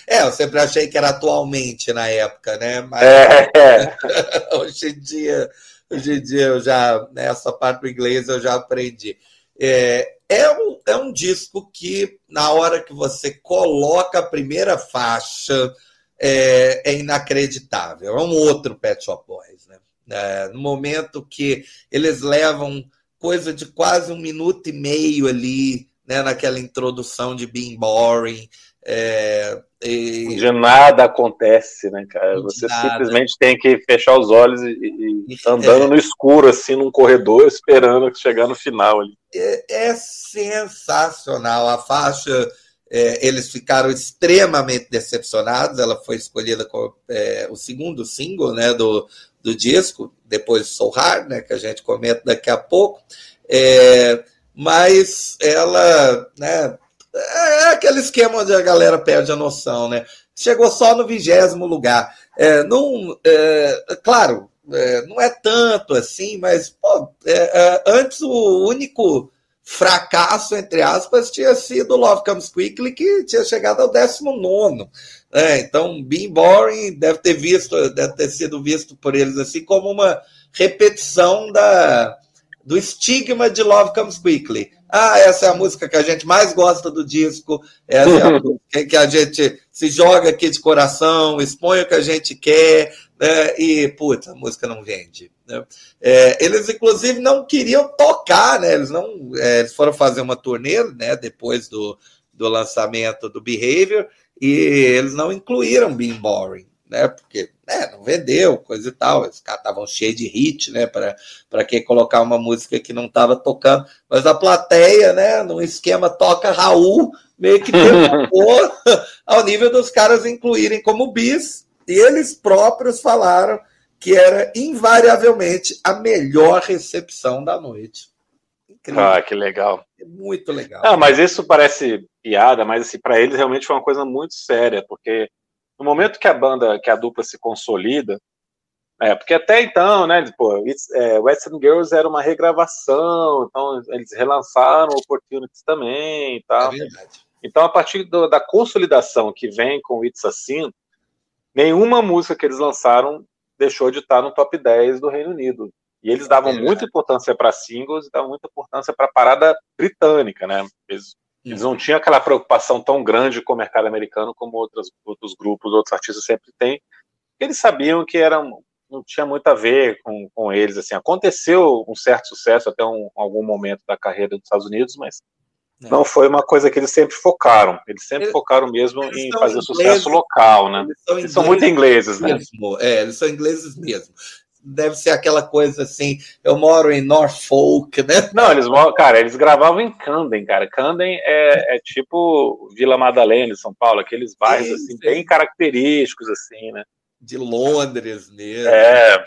é, eu sempre achei que era atualmente na época, né? Mas é. hoje em dia, hoje em dia eu já, nessa parte do inglês eu já aprendi. É, é, um, é um disco que, na hora que você coloca a primeira faixa, é, é inacreditável. É um outro Pet Shop Boys. Né? É, no momento que eles levam coisa de quase um minuto e meio ali, né, naquela introdução de Being Boring. É, e... De nada acontece, né, cara? Você nada. simplesmente tem que fechar os olhos e, e, e andando é. no escuro, assim, num corredor, esperando chegar no final ali. É, é sensacional. A faixa é, eles ficaram extremamente decepcionados. Ela foi escolhida como é, o segundo single né, do, do disco, depois Soul Hard, né, que a gente comenta daqui a pouco. É, mas ela, né, é aquele esquema onde a galera perde a noção, né? Chegou só no vigésimo lugar. É, não, é, claro, é, não é tanto assim, mas pô, é, antes o único fracasso, entre aspas, tinha sido Love Comes Quickly, que tinha chegado ao 19. É, então, Being Boring deve ter visto, deve ter sido visto por eles assim como uma repetição da, do estigma de Love Comes Quickly. Ah, essa é a música que a gente mais gosta do disco, essa é a música que a gente se joga aqui de coração, expõe o que a gente quer, né? e, puta, a música não vende. Né? É, eles, inclusive, não queriam tocar, né? Eles não é, eles foram fazer uma turnê né? depois do, do lançamento do Behavior e eles não incluíram Being Boring, né? Porque né, não vendeu, coisa e tal. Os caras estavam cheios de hit, né? Para que colocar uma música que não estava tocando. Mas a plateia, né? No esquema toca Raul, meio que derrubou ao nível dos caras incluírem como bis. E eles próprios falaram que era invariavelmente a melhor recepção da noite. Incrível. Ah, que legal. É muito legal. Ah, mas isso parece piada, mas assim, para eles realmente foi uma coisa muito séria, porque no momento que a banda, que a dupla se consolida, é, porque até então, né, pô, é, Western Girls era uma regravação, então eles relançaram Opportunities também e tal. É verdade. Então, a partir do, da consolidação que vem com It's Assim, nenhuma música que eles lançaram deixou de estar no top 10 do Reino Unido. E eles davam é muita importância para singles e davam muita importância para a parada britânica, né? Eles, eles, não tinham aquela preocupação tão grande com o mercado americano como outros, outros grupos, outros artistas sempre têm. Eles sabiam que era, não tinha muito a ver com, com eles. Assim, aconteceu um certo sucesso até um, algum momento da carreira dos Estados Unidos, mas é. Não foi uma coisa que eles sempre focaram. Eles sempre eles, focaram mesmo em fazer ingleses, sucesso local, né? Eles são, eles são muito ingleses, né? Mesmo. É, eles são ingleses mesmo. Deve ser aquela coisa assim, eu moro em Norfolk, né? Não, eles cara, eles gravavam em Camden, cara. Camden é, é tipo Vila Madalena, São Paulo, aqueles bairros assim, bem característicos, assim, né? De Londres mesmo. É,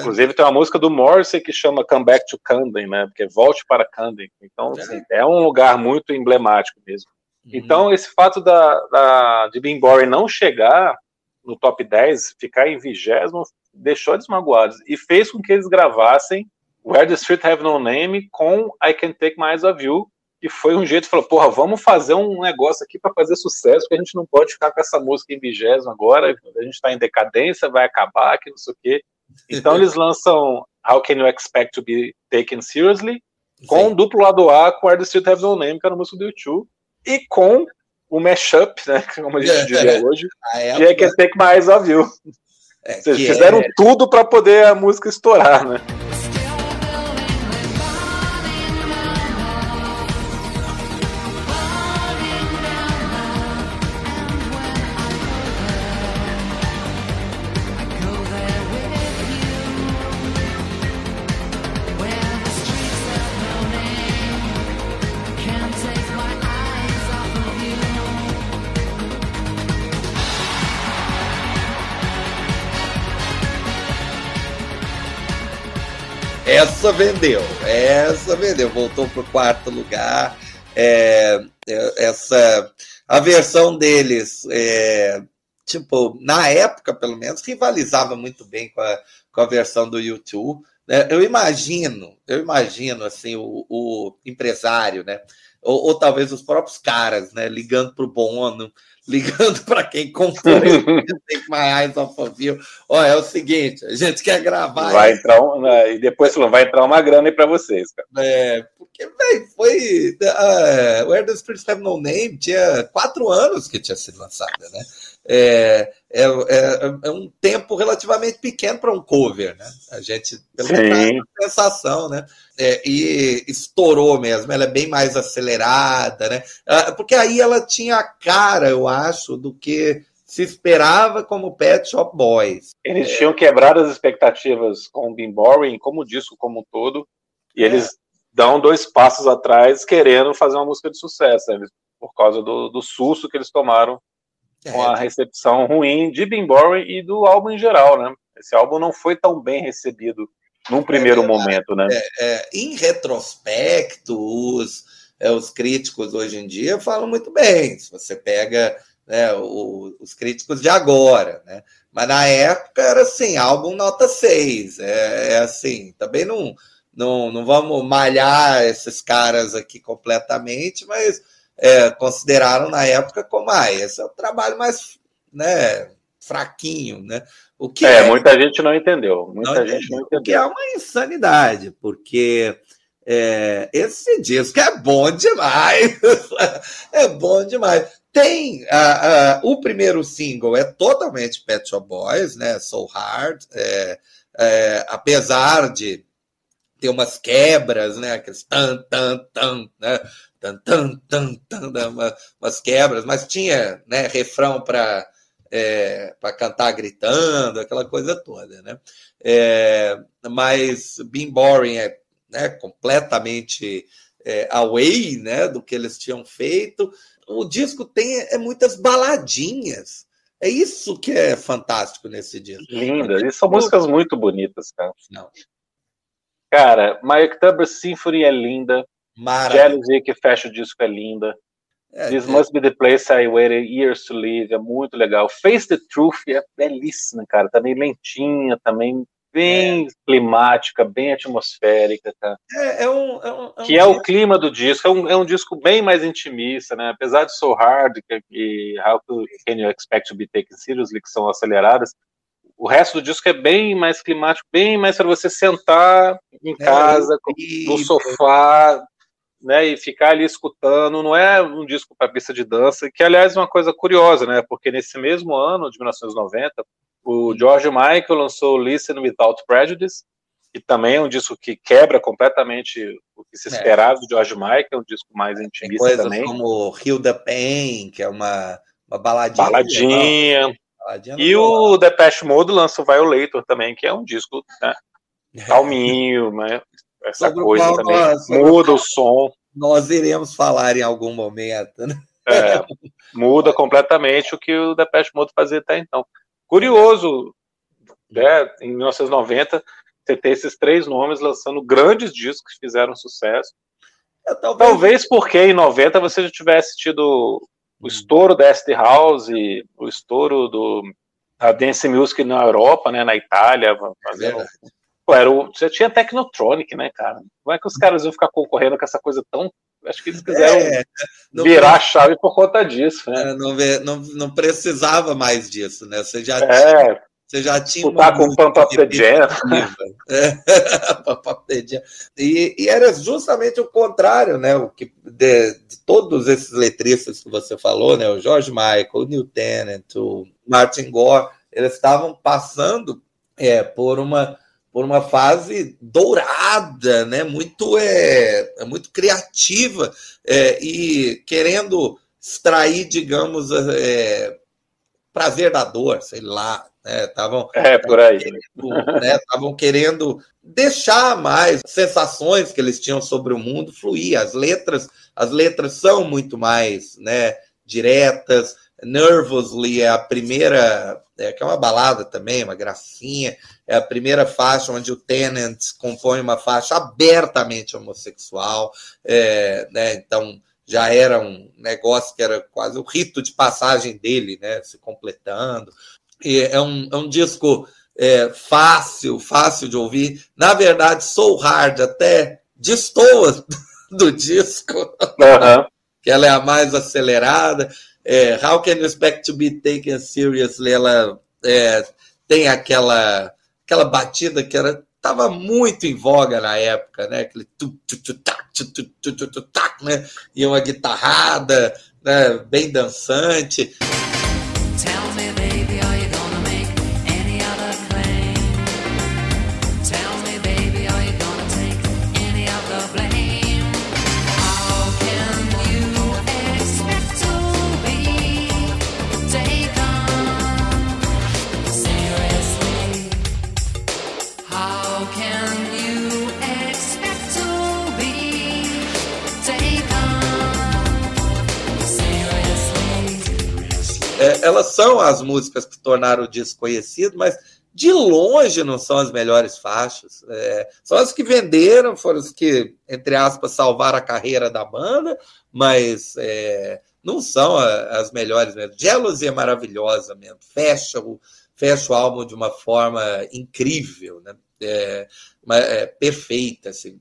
Inclusive tem uma música do Morrissey que chama Come Back to Camden, né? Porque volte para Camden. Então, é. assim, é um lugar muito emblemático mesmo. Uhum. Então, esse fato da, da, de Being Boring não chegar no top 10, ficar em vigésimo, deixou eles magoados. E fez com que eles gravassem Where the Street Have No Name com I Can Take My Eyes Off You, que foi um jeito de falar, porra, vamos fazer um negócio aqui para fazer sucesso, que a gente não pode ficar com essa música em vigésimo agora, a gente está em decadência, vai acabar, que não sei o quê. Então eles lançam How Can You Expect to Be Taken Seriously, com Sim. duplo lado A com Where the Street Have No Name, que era música do YouTube, e com o mashup, né, como a gente diria hoje, de I Can Take My Eyes Off You. É, Vocês fizeram é... tudo para poder a música estourar, né? Essa vendeu, essa vendeu, voltou para o quarto lugar. É, é, essa a versão deles é, tipo, na época, pelo menos, rivalizava muito bem com a, com a versão do YouTube. Né? Eu imagino, eu imagino assim, o, o empresário, né? Ou, ou, talvez os próprios caras, né? Ligando para o Bono, ligando para quem comprou My Eyes Off of You. Ó, é o seguinte, a gente quer gravar. Vai entrar um, né, e depois vai entrar uma grana aí para vocês, cara. É, porque, velho, foi. Uh, Where the Spirits Have No Name tinha quatro anos que tinha sido lançada, né? É, é, é, é um tempo relativamente pequeno para um cover, né? A gente, pelo menos, a sensação, né? É, e estourou mesmo, ela é bem mais acelerada, né? Ah, porque aí ela tinha a cara, eu acho, do que se esperava como Pet Shop Boys. Eles tinham quebrado as expectativas com o Bim Boring, como o disco como um todo, e eles é. dão dois passos atrás querendo fazer uma música de sucesso, né? por causa do, do susto que eles tomaram com a é. recepção ruim de Bim Boring e do álbum em geral, né? Esse álbum não foi tão bem recebido num primeiro é momento, né? É, é, em retrospecto, os, é, os críticos hoje em dia falam muito bem. Se você pega né, o, os críticos de agora, né? Mas na época era assim, álbum nota 6. É, é assim, também não, não, não vamos malhar esses caras aqui completamente, mas é, consideraram na época como ah, esse é o trabalho mais né, fraquinho, né? O que é, é, muita gente não entendeu. Muita não gente entendeu, não entendeu. O que é uma insanidade, porque é, esse disco é bom demais. é bom demais. Tem uh, uh, o primeiro single é totalmente Pet Shop Boys, né? So Hard, é, é, apesar de ter umas quebras, né? Aqueles tan tan tan, né? Tan, tan, tan, tan, umas quebras, mas tinha né, refrão para é, para cantar gritando, aquela coisa toda, né? É, mas Being Boring é né, completamente é, away né, do que eles tinham feito. O disco tem é, muitas baladinhas. É isso que é fantástico nesse disco. Linda, e são músicas muito bonitas, cara. Não. Cara, My October Symphony é linda. Jealousy, que fecha o disco, é linda. É, This é. Must Be the Place I Waited Years to Live, é muito legal. Face the Truth é belíssima, cara. Também lentinha, também bem é. climática, bem atmosférica, tá? É, é, um, é, um, é um que é o clima do disco. É um, é um disco bem mais intimista, né? Apesar de So Hard e How Can You Expect to Be Taken Seriously, que são aceleradas, o resto do disco é bem mais climático, bem mais para você sentar em é, casa, no sofá, né, e ficar ali escutando, não é um disco para pista de dança, que aliás é uma coisa curiosa, né, porque nesse mesmo ano de 1990, o George Michael lançou Listen Without Prejudice, que também é um disco que quebra completamente o que se é. esperava é. do George Michael, um disco mais intimista Tem coisas também. como Hilda Pain, que é uma, uma baladinha. Baladinha. baladinha e o Depeche Mode lança o Violator também, que é um disco né, calminho, né, essa sobre coisa também. Nós, muda o som. Nós iremos falar em algum momento, né? É, muda completamente o que o Depeche Mode fazia até então. Curioso, né, em 1990, você ter esses três nomes lançando grandes discos que fizeram sucesso. É, talvez... talvez... porque em 90 você já tivesse tido o estouro da Acid House, o estouro do da Dance Music na Europa, né, na Itália, fazendo é Pô, era o, você tinha Technotronic, né, cara? Como é que os caras iam ficar concorrendo com essa coisa tão. Acho que eles quiseram é, virar a chave por conta disso, né? É, não, não, não precisava mais disso, né? Você já é. tinha. Você já tinha uma com o Pump Up the Jam. É. e, e, era justamente o contrário, né? O que de, de, todos esses letristas que você falou, né? O George Michael, o Neil Tennant, o Martin Gore, eles estavam passando é, por uma por uma fase dourada, né? muito, é, é muito criativa é, e querendo extrair, digamos, é, prazer da dor, sei lá. Estavam né? é, por aí. Estavam né? querendo deixar mais sensações que eles tinham sobre o mundo fluir. As letras, as letras são muito mais né, diretas, Nervously é a primeira, é, que é uma balada também, uma gracinha, é a primeira faixa onde o Tennant compõe uma faixa abertamente homossexual, é, né, então já era um negócio que era quase o rito de passagem dele, né? Se completando. E é um, é um disco é, fácil, fácil de ouvir. Na verdade, sou hard, até destoa do disco, uhum. que ela é a mais acelerada. É, How Can You Expect to Be Taken Seriously? Ela é, tem aquela, aquela batida que era estava muito em voga na época, né? Aquele tu, tu, tu, tac, tu, tu, tu, tu, tu, tac, né? E uma guitarrada, né? bem dançante. Elas são as músicas que tornaram o disco conhecido, mas de longe não são as melhores faixas. É, são as que venderam, foram as que, entre aspas, salvaram a carreira da banda, mas é, não são as melhores mesmo. Jealousy é maravilhosa mesmo, fecha o, fecha o álbum de uma forma incrível, né? É, é perfeita, assim.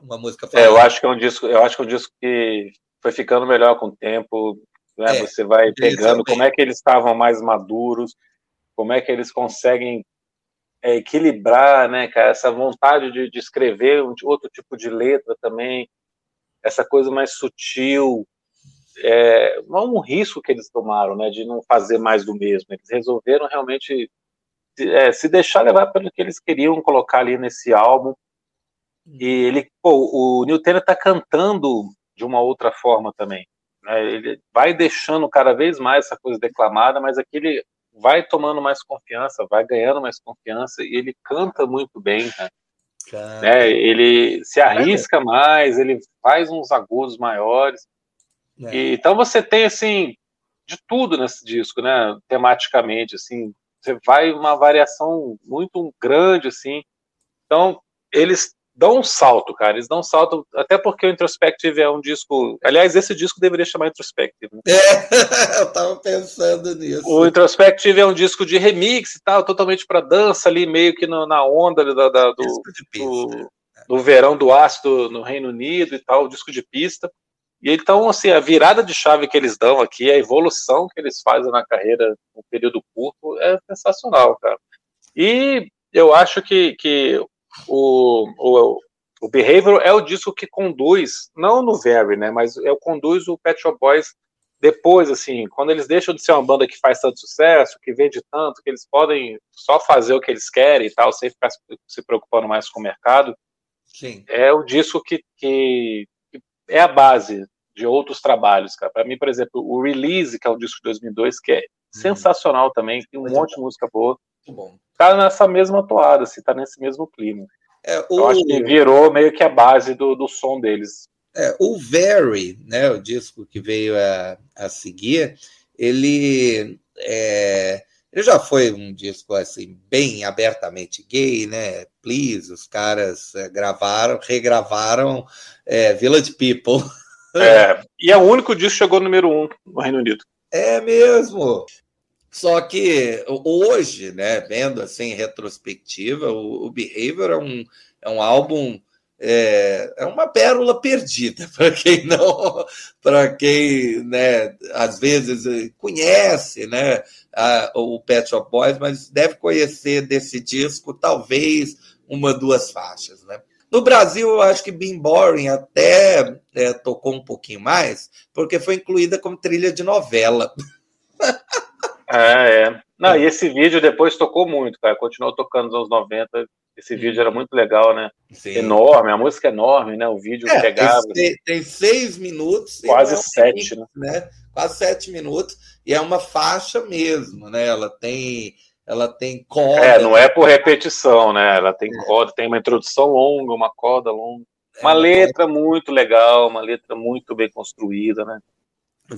Uma música. É, eu acho que é um disco, eu acho que é um disco que foi ficando melhor com o tempo. Né? É, você vai pegando como é que eles estavam mais maduros, como é que eles conseguem é, equilibrar, né, cara, essa vontade de, de escrever um, outro tipo de letra também, essa coisa mais sutil, é, não um risco que eles tomaram, né, de não fazer mais do mesmo. Eles resolveram realmente é, se deixar levar pelo que eles queriam colocar ali nesse álbum. E ele, pô, o Neil Taylor tá cantando de uma outra forma também. Né? Ele vai deixando cada vez mais essa coisa declamada, mas aqui ele vai tomando mais confiança, vai ganhando mais confiança e ele canta muito bem, né? né? Ele se arrisca mais, ele faz uns agudos maiores. É. E, então você tem assim de tudo nesse disco, né? Tematicamente, assim, você vai uma variação muito grande, assim. Então eles dão um salto, cara. Eles dão um salto, até porque o Introspective é um disco. Aliás, esse disco deveria chamar Introspective. Né? É, eu tava pensando nisso. O Introspective é um disco de remix e tal, totalmente para dança ali, meio que no, na onda da, da, do, do, do, verão do ácido no Reino Unido e tal, disco de pista. E então, assim, a virada de chave que eles dão aqui, a evolução que eles fazem na carreira num período curto é sensacional, cara. E eu acho que, que o, o, o Behavior é o disco que conduz, não no Very, né, mas é o conduz o Pet Shop Boys depois, assim, quando eles deixam de ser uma banda que faz tanto sucesso, que vende tanto, que eles podem só fazer o que eles querem e tal, sem ficar se preocupando mais com o mercado, Sim. é o disco que, que, que é a base de outros trabalhos, cara. Para mim, por exemplo, o Release, que é o disco de 2002, que é uhum. sensacional também, tem um Muito monte bom. de música boa. Muito bom tá nessa mesma toada, se tá nesse mesmo clima. É, o... Eu acho que virou meio que a base do, do som deles. É, o Very, né, o disco que veio a, a seguir, ele, é, ele já foi um disco assim bem abertamente gay, né? Please, os caras é, gravaram, regravaram é, Village People. É, e é o único disco que chegou no número um no Reino Unido. É mesmo. Só que hoje, né, vendo assim retrospectiva, o, o Behavior é um, é um álbum é, é uma pérola perdida para quem não, para quem, né, às vezes conhece, né, a, o Pet Shop Boys, mas deve conhecer desse disco talvez uma duas faixas, né? No Brasil, eu acho que Being Boring até é, tocou um pouquinho mais, porque foi incluída como trilha de novela. É, é. Não, é. e esse vídeo depois tocou muito, cara. Continuou tocando nos anos 90. Esse vídeo era muito legal, né? Sim. Enorme, a música é enorme, né? O vídeo é, pegava. Tem, tem, seis minutos. Quase sete, né? né? Quase sete minutos. E é uma faixa mesmo, né? Ela tem. Ela tem corda. É, não é por repetição, né? Ela tem é. corda, tem uma introdução longa, uma corda longa. É, uma letra muito legal, uma letra muito bem construída, né?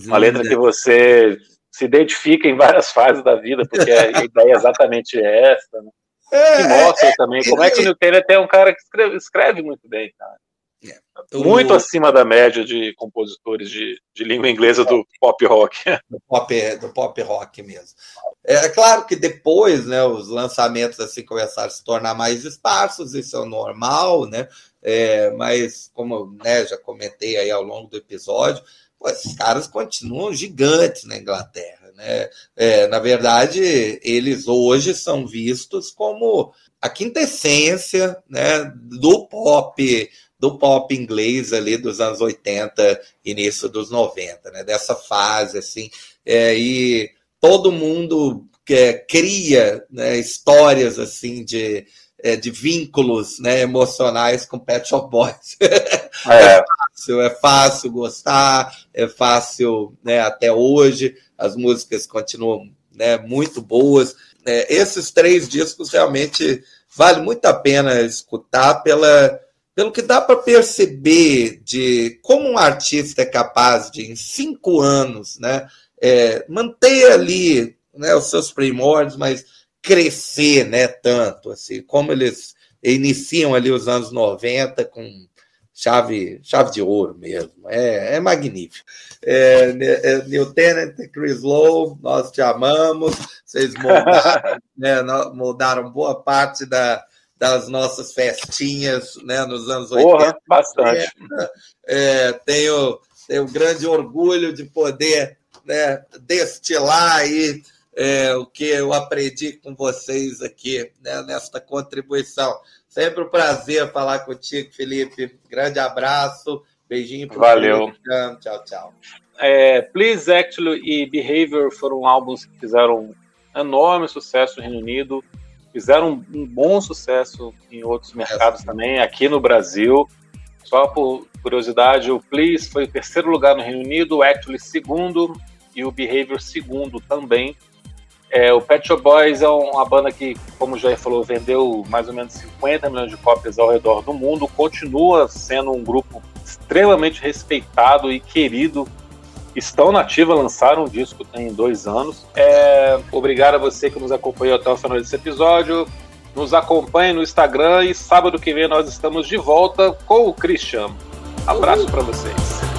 Uma letra que você se identifica em várias fases da vida, porque a ideia é exatamente essa, né? É, que mostra também como é que o New Taylor é um cara que escreve, escreve muito bem, cara. É. Muito acima da média de compositores de, de língua inglesa do pop rock. Do pop, do pop rock mesmo. É claro que depois, né, os lançamentos assim começaram a se tornar mais esparsos, isso é normal, né? É, mas como né, já comentei aí ao longo do episódio, pô, esses caras continuam gigantes na Inglaterra, né? É, na verdade, eles hoje são vistos como a quintessência, né, do pop do pop inglês ali dos anos 80, início dos 90, né? Dessa fase assim, é, e todo mundo é, cria né, histórias assim de, é, de vínculos né, emocionais com Pet Shop Boys. É. fácil, é fácil gostar, é fácil né, até hoje, as músicas continuam né, muito boas. É, esses três discos realmente vale muito a pena escutar pela, pelo que dá para perceber de como um artista é capaz de, em cinco anos, né, é, manter ali né, os seus primórdios, mas crescer né, tanto, assim, como eles iniciam ali os anos 90 com chave, chave de ouro mesmo. É, é magnífico. É, é, New Tenant, Chris Lowe, nós te amamos. Vocês moldaram, né, moldaram boa parte da, das nossas festinhas né, nos anos Porra, 80. Bastante. É, tenho, tenho grande orgulho de poder né, destilar aí é, o que eu aprendi com vocês aqui né, nesta contribuição. Sempre um prazer falar contigo, Felipe. Grande abraço, beijinho para Valeu. Tchau, tchau. É, Please Actually e Behavior foram álbuns que fizeram enorme sucesso no Reino Unido, fizeram um bom sucesso em outros mercados é, também, aqui no Brasil. Só por curiosidade, o Please foi o terceiro lugar no Reino Unido, o Actually segundo e o Behavior segundo também. É, o Pet Shop Boys é uma banda que, como o Jair falou, vendeu mais ou menos 50 milhões de cópias ao redor do mundo, continua sendo um grupo extremamente respeitado e querido. Estão na lançaram um disco tem dois anos. É, obrigado a você que nos acompanhou até o final desse episódio. Nos acompanhe no Instagram e sábado que vem nós estamos de volta com o Christian. Abraço para vocês.